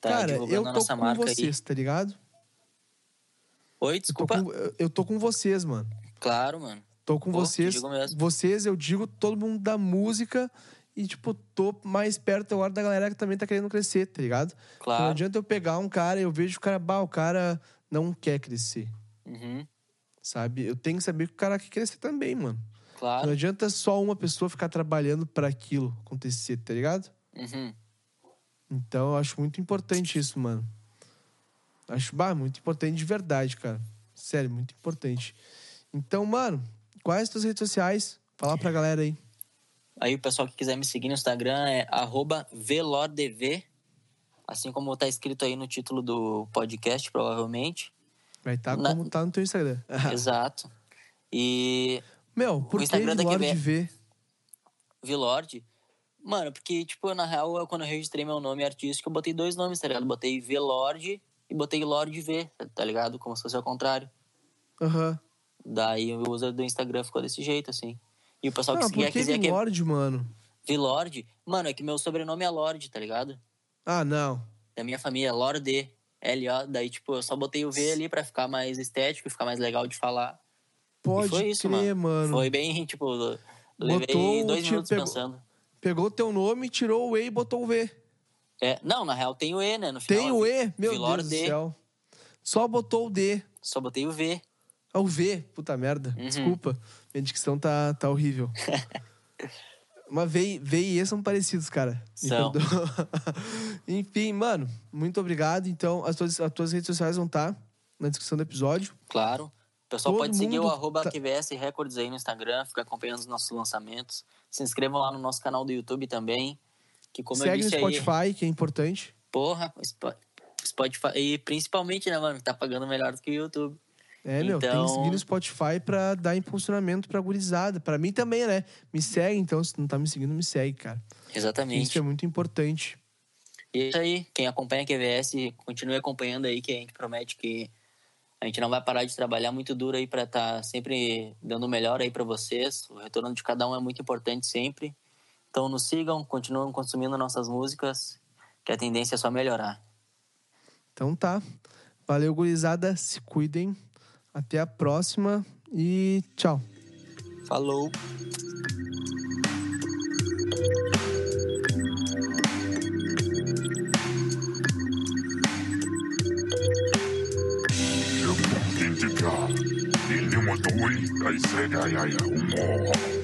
Tá Cara, divulgando eu a tô nossa com marca vocês, aí. tá ligado? Oi, Eu tô, desculpa. com, eu tô com vocês, mano. Claro, mano. Tô com Pô, vocês. Vocês, eu digo, todo mundo da música e, tipo, tô mais perto agora da galera que também tá querendo crescer, tá ligado? Não Claro. adianta eu pegar um cara e eu vejo o cara, bah, o cara não quer crescer, Uhum. sabe? Eu tenho que saber que o cara quer crescer também, mano. Não Claro. adianta só uma pessoa ficar trabalhando pra aquilo acontecer, tá ligado? Uhum. Então eu acho muito importante isso, mano. Acho, bah, muito importante de verdade, cara. Sério, muito importante. Então, mano, quais as tuas redes sociais? Falar pra galera aí. Aí o pessoal que quiser me seguir no Instagram é velordv, assim como tá escrito aí no título do podcast, provavelmente. Vai estar Na- como tá no teu Instagram. Exato. E Meu, por que Instagram da Lorde QB. V? Velord, mano, porque, tipo, na real, eu, quando eu registrei meu nome artístico, eu botei dois nomes, tá ligado? Botei Velord e botei Lorde V, tá ligado? Como se fosse ao contrário. Aham. Daí o user do Instagram ficou desse jeito, assim. E o pessoal que Não, se por quiser que que é Lorde, mano? Velord, mano, é que meu sobrenome é Lorde, tá ligado? Ah, não. da minha família, Lorde, L-O, daí, tipo, eu só botei o V ali pra ficar mais estético e ficar mais legal de falar. Pode e foi isso, crer, mano. Foi bem, tipo, levei Botou, dois minutos pegou- pensando. Pegou o teu nome, tirou o E e botou o V. É, não, na real tem o E, né? No final, Tem o E? Meu Vilor Deus do céu. Só botou o D. Só botei o V. Ah, o V. Puta merda. Uhum. Desculpa. Minha dicção tá, tá horrível. Mas V, v e E são parecidos, cara. São. perdoa. Enfim, mano, muito obrigado. Então, as tuas, as tuas redes sociais vão estar na descrição do episódio. Claro. O pessoal Todo pode seguir o arroba tá- QVS Records aí no Instagram, fica acompanhando os nossos lançamentos. Se inscrevam lá no nosso canal do YouTube também. Que como eu Segue no disse aí, Spotify, que é importante. porra, Spo- Spotify. E principalmente, né, mano, que tá pagando melhor do que o YouTube. É, meu, tem que Então- seguir no Spotify pra dar impulsionamento pra gurizada. Pra mim também, né? Me segue, então, se não tá me seguindo, me segue, cara. Exatamente. Isso é muito importante. E é isso aí, quem acompanha a QVS, continue acompanhando aí, que a gente promete que a gente não vai parar de trabalhar muito duro aí para estar sempre dando o melhor aí para vocês. O retorno de cada um é muito importante sempre. Então nos sigam, continuem consumindo nossas músicas, que a tendência é só melhorar. Então tá. Valeu, gurizada. Se cuidem. Até a próxima e tchau. Falou! Ele doida, ai, ai.